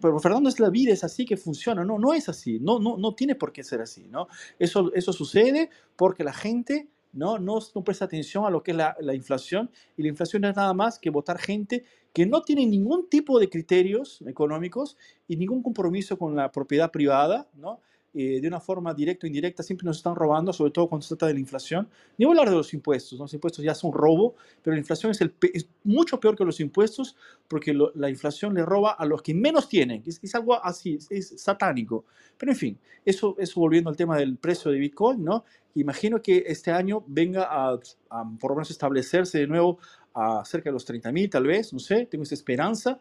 Pero Fernando, es la vida, es así que funciona. No, no es así. No, no, no tiene por qué ser así, ¿no? Eso, eso sucede porque la gente no, no, no presta atención a lo que es la, la inflación y la inflación es nada más que votar gente que no tiene ningún tipo de criterios económicos y ningún compromiso con la propiedad privada, ¿no? Eh, de una forma directa o indirecta siempre nos están robando, sobre todo cuando se trata de la inflación. Ni voy a hablar de los impuestos, ¿no? los impuestos ya son robo, pero la inflación es, el, pe- es mucho peor que los impuestos porque lo- la inflación le roba a los que menos tienen, es, es algo así, es, es satánico. Pero en fin, eso, eso volviendo al tema del precio de Bitcoin, ¿no? Imagino que este año venga a, a por lo menos establecerse de nuevo a cerca de los 30 mil, tal vez, no sé, tengo esa esperanza.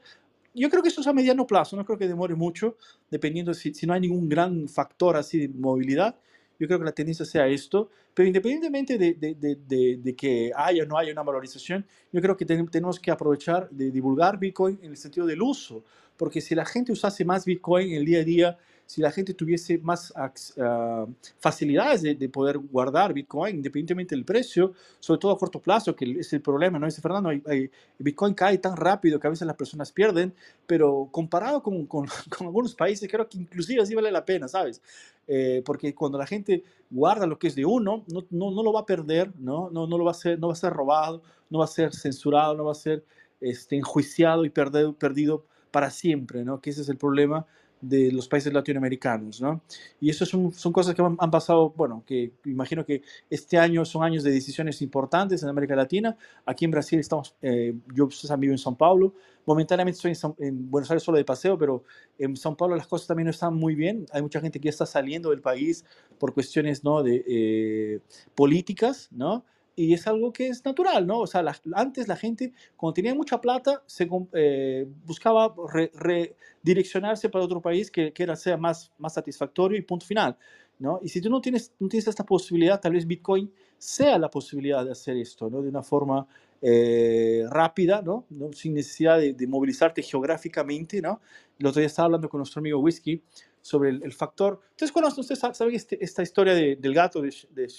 Yo creo que eso es a mediano plazo, no creo que demore mucho, dependiendo si, si no hay ningún gran factor así de movilidad. Yo creo que la tendencia sea esto, pero independientemente de, de, de, de- que haya o no haya una valorización, yo creo que ten- tenemos que aprovechar de divulgar Bitcoin en el sentido del uso, porque si la gente usase más Bitcoin en el día a día, si la gente tuviese más ah, facilidades de, de poder guardar Bitcoin, independientemente del precio, sobre todo a corto plazo, que es el problema, ¿no? Dice Fernando, hay- hay- Bitcoin cae tan rápido que a veces las personas pierden, pero comparado con, con, con algunos países, creo que inclusive así vale la pena, ¿sabes? Eh, porque cuando la gente guarda lo que es de uno, no, no, no lo va a perder, ¿no? No, no, lo va a ser, no va a ser robado, no va a ser censurado, no va a ser este, enjuiciado y perdido, perdido para siempre, ¿no? Que ese es el problema de los países latinoamericanos, ¿no? Y eso son, son cosas que han, pasado, bueno, que imagino que este año son años de decisiones importantes en América Latina. Aquí en Brasil estamos, eh, yo vivido en São Paulo, momentáneamente estoy en Buenos Aires solo de paseo, pero en São Paulo las cosas también no están muy bien. Hay mucha gente que ya está saliendo del país por cuestiones, ¿no? De eh, políticas, ¿no? Y es algo que es natural, ¿no? O sea, la- antes la gente, cuando tenía mucha plata, se eh, buscaba re- redireccionarse para otro país que, que era, sea más, más satisfactorio y punto final, ¿no? Y si tú no tienes, no tienes esta posibilidad, tal vez Bitcoin sea la posibilidad de hacer esto, ¿no? De una forma eh, rápida, ¿no? ¿no? Sin necesidad de, de movilizarte geográficamente, ¿no? El otro día estaba hablando con nuestro amigo Whisky sobre el, el factor. Entonces, conocen ustedes, sa- saben este- esta historia de- del gato de, de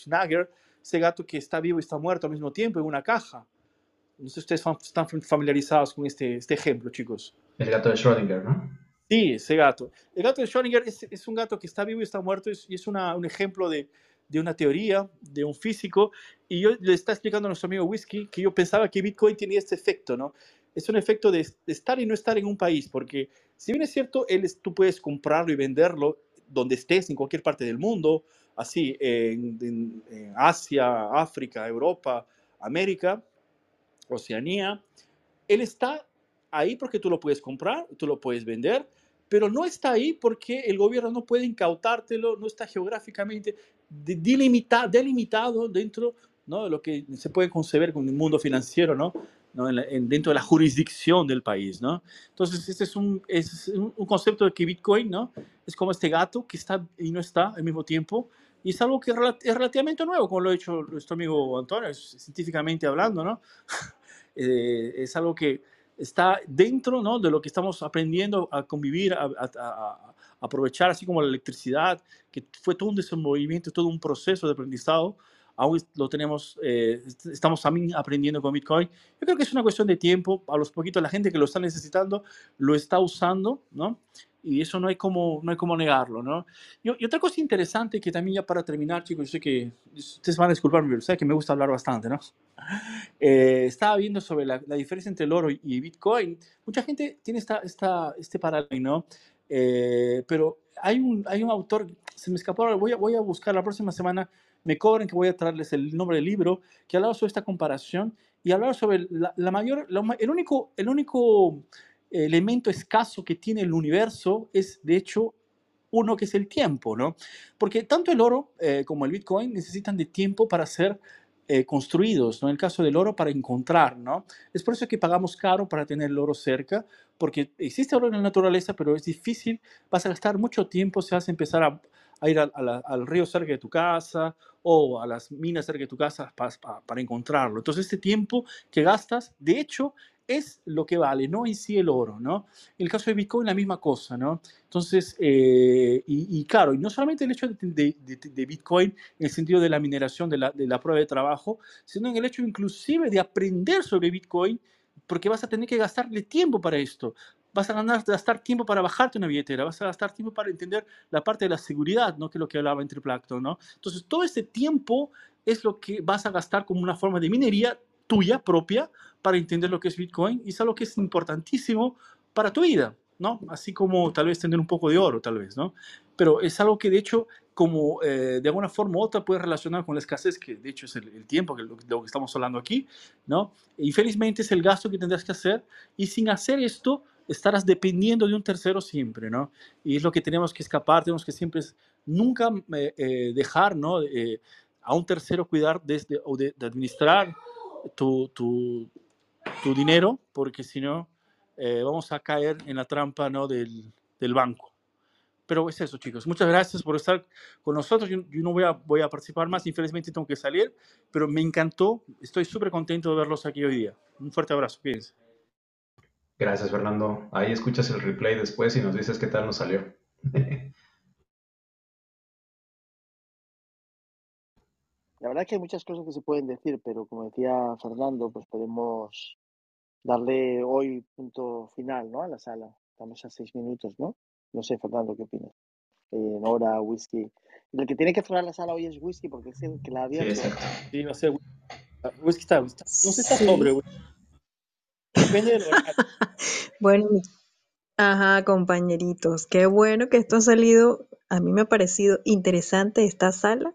ese gato que está vivo y está muerto al mismo tiempo en una caja. No sé si ustedes están familiarizados con este, este ejemplo, chicos. El gato de Schrödinger, ¿no? Sí, ese gato. El gato de Schrödinger es, es un gato que está vivo y está muerto y es, y es una- un ejemplo de, de una teoría de un físico y yo le está explicando a nuestro amigo Whisky que yo pensaba que Bitcoin tenía este efecto, ¿no? Es un efecto de, estar y no estar en un país, porque si bien es cierto, él, tú puedes comprarlo y venderlo donde estés, en cualquier parte del mundo, así, en, Asia, África, Europa, América, Oceanía, él está ahí porque tú lo puedes comprar, tú lo puedes vender, pero no está ahí porque el gobierno no puede incautártelo, no está geográficamente delimitado dentro ¿no? de lo que se puede concebir con el mundo financiero, ¿no? ¿no? En dentro de la jurisdicción del país. ¿no? Entonces, este es un, es un concepto de que Bitcoin ¿no? es como este gato que está y no está al mismo tiempo. Y es algo que es relativamente nuevo, como lo ha dicho nuestro amigo Antonio, científicamente hablando, ¿no? Eh, es algo que está dentro ¿no? de lo que estamos aprendiendo a convivir, a, a, aprovechar, así como la electricidad, que fue todo un desenvolvimiento, todo un proceso de aprendizaje, aún lo tenemos, eh, estamos también aprendiendo con Bitcoin. Yo creo que es una cuestión de tiempo, a los poquitos, la gente que lo está necesitando lo está usando, ¿no? Y eso no hay como, no hay como negarlo, ¿no? Y, otra cosa interesante que también ya para terminar, chicos, yo sé que ustedes van a disculparme, pero sé que me gusta hablar bastante, ¿no? Eh, estaba viendo sobre la, la, diferencia entre el oro y Bitcoin. Mucha gente tiene esta, esta, este paralelo, ¿no? Eh, pero hay un, hay un autor, se me escapó, voy a, voy a buscar la próxima semana, me cobren que voy a traerles el nombre del libro, que hablaba sobre esta comparación y hablaba sobre la, mayor, el único, el único elemento escaso que tiene el universo es, de hecho, uno que es el tiempo, ¿no? Porque tanto el oro eh, como el Bitcoin necesitan de tiempo para ser eh, construidos, ¿no? En el caso del oro, para encontrar, ¿no? Es por eso que pagamos caro para tener el oro cerca, porque existe oro en la naturaleza, pero es difícil, vas a gastar mucho tiempo si vas a empezar a, ir al río cerca de tu casa o a las minas cerca de tu casa para, para encontrarlo. Entonces, este tiempo que gastas, de hecho, es lo que vale, no en sí el oro, ¿no? En el caso de Bitcoin, la misma cosa, ¿no? Entonces, eh, y, claro, y no solamente el hecho de, de, Bitcoin en el sentido de la mineración, de la, de la prueba de trabajo, sino en el hecho inclusive de aprender sobre Bitcoin, porque vas a tener que gastarle tiempo para esto. Vas a gastar tiempo para bajarte una billetera, vas a gastar tiempo para entender la parte de la seguridad, ¿no? Que es lo que hablaba entre Plankton, ¿no? Entonces, todo ese tiempo es lo que vas a gastar como una forma de minería tuya propia para entender lo que es Bitcoin y es algo que es importantísimo para tu vida, ¿no? Así como tal vez tener un poco de oro, tal vez, ¿no? Pero es algo que de hecho, como eh, de alguna forma u otra puede relacionar con la escasez, que de hecho es el, tiempo, que lo, lo que estamos hablando aquí, ¿no? Infelizmente es el gasto que tendrás que hacer y sin hacer esto estarás dependiendo de un tercero siempre, ¿no? Y es lo que tenemos que escapar, tenemos que siempre, nunca eh, eh, dejar, ¿no? a un tercero cuidar desde, o de administrar tu, tu, tu dinero, porque si no, eh, vamos a caer en la trampa ¿no? del, del, banco. Pero es eso, chicos. Muchas gracias por estar con nosotros. Yo, no voy a, voy a participar más, infelizmente tengo que salir, pero me encantó. Estoy súper contento de verlos aquí hoy día. Un fuerte abrazo, cuídense. Gracias, Fernando. Ahí escuchas el replay después y nos dices qué tal nos salió. La verdad que hay muchas cosas que se pueden decir, pero como decía Fernando, pues podemos darle hoy punto final, ¿no? A la sala. Estamos a seis minutos, ¿no? No sé, Fernando, ¿qué opinas? Eh, Nora, Whisky. El que tiene que cerrar la sala hoy es Whisky porque es el que la había. Sí, exacto. Sí, a ser Whisky. está, no sé, está sobre, Bueno, ajá, compañeritos. Qué bueno que esto ha salido. A mí me ha parecido interesante esta sala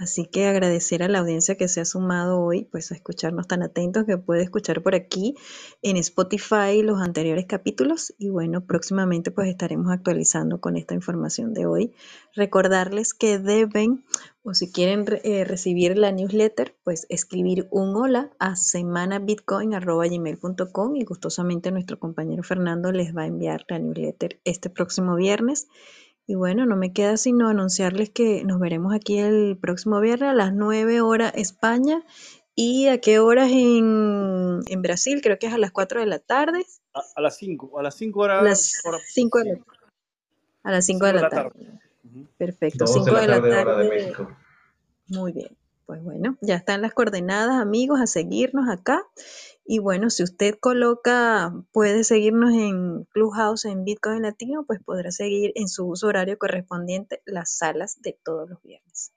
Así que agradecer a la audiencia que se ha sumado hoy, pues a escucharnos tan atentos que puede escuchar por aquí en Spotify los anteriores capítulos y bueno, próximamente pues estaremos actualizando con esta información de hoy. Recordarles que deben o si quieren eh, recibir la newsletter, pues escribir un hola a semanabitcoin.gmail.com y gustosamente nuestro compañero Fernando les va a enviar la newsletter este próximo viernes. Y bueno, no me queda sino anunciarles que nos veremos aquí el próximo viernes a las 9 horas España y a qué horas en, Brasil, creo que es a las 4 de la tarde. A, las 5, a las 5 horas. A las 5 de la tarde. A las 5 de la tarde. Perfecto, 5 de la tarde. Hora de México. Muy bien. Pues bueno, ya están las coordenadas, amigos, a seguirnos acá. Y bueno, si usted coloca, puede seguirnos en Clubhouse en Bitcoin Latino, pues podrá seguir en su uso horario correspondiente las salas de todos los viernes.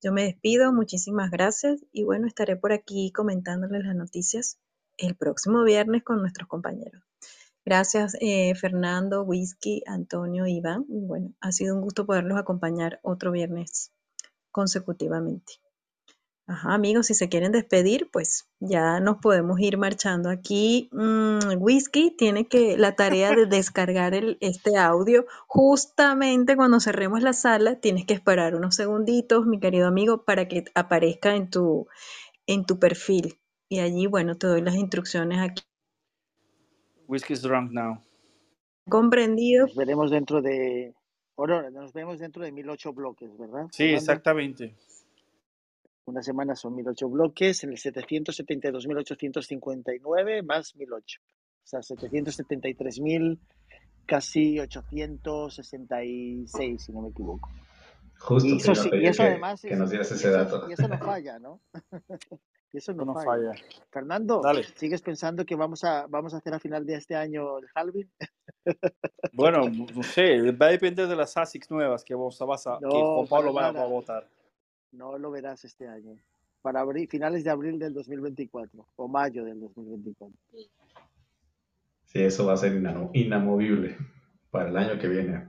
Yo me despido, muchísimas gracias y bueno, estaré por aquí comentándoles las noticias el próximo viernes con nuestros compañeros. Gracias, eh, Fernando, Whisky, Antonio, Iván. Bueno, ha sido un gusto poderlos acompañar otro viernes consecutivamente. Ajá, amigos, si se quieren despedir, pues ya nos podemos ir marchando. Aquí mm, Whisky tiene que la tarea de descargar el, este audio justamente cuando cerremos la sala. Tienes que esperar unos segunditos, mi querido amigo, para que aparezca en tu, en tu perfil. Y allí, bueno, te doy las instrucciones aquí. Whiskey's drunk now. Comprendido. Nos veremos dentro de. Ahora, nos vemos dentro de 1008 bloques, ¿verdad? Sí, exactamente. Una semana son 1008 bloques, en el 772.859 más 1008. O sea, 773.000, casi 866, si no me equivoco. Justo Y eso, sí- y eso que, además que es- nos dieras y ese eso- dato. Y eso no falla, ¿no? y eso no, No falla. falla. Fernando, Dale. ¿sigues pensando que vamos a, vamos a hacer a final de este año el halving? Bueno, no sé, va a depender de las ASICs nuevas que vos vas a, que No, Juan Pablo va, va a votar. No lo verás este año. Para abril, finales de abril del 2024 o mayo del 2024. Sí, eso va a ser inamo- inamovible para el año que viene.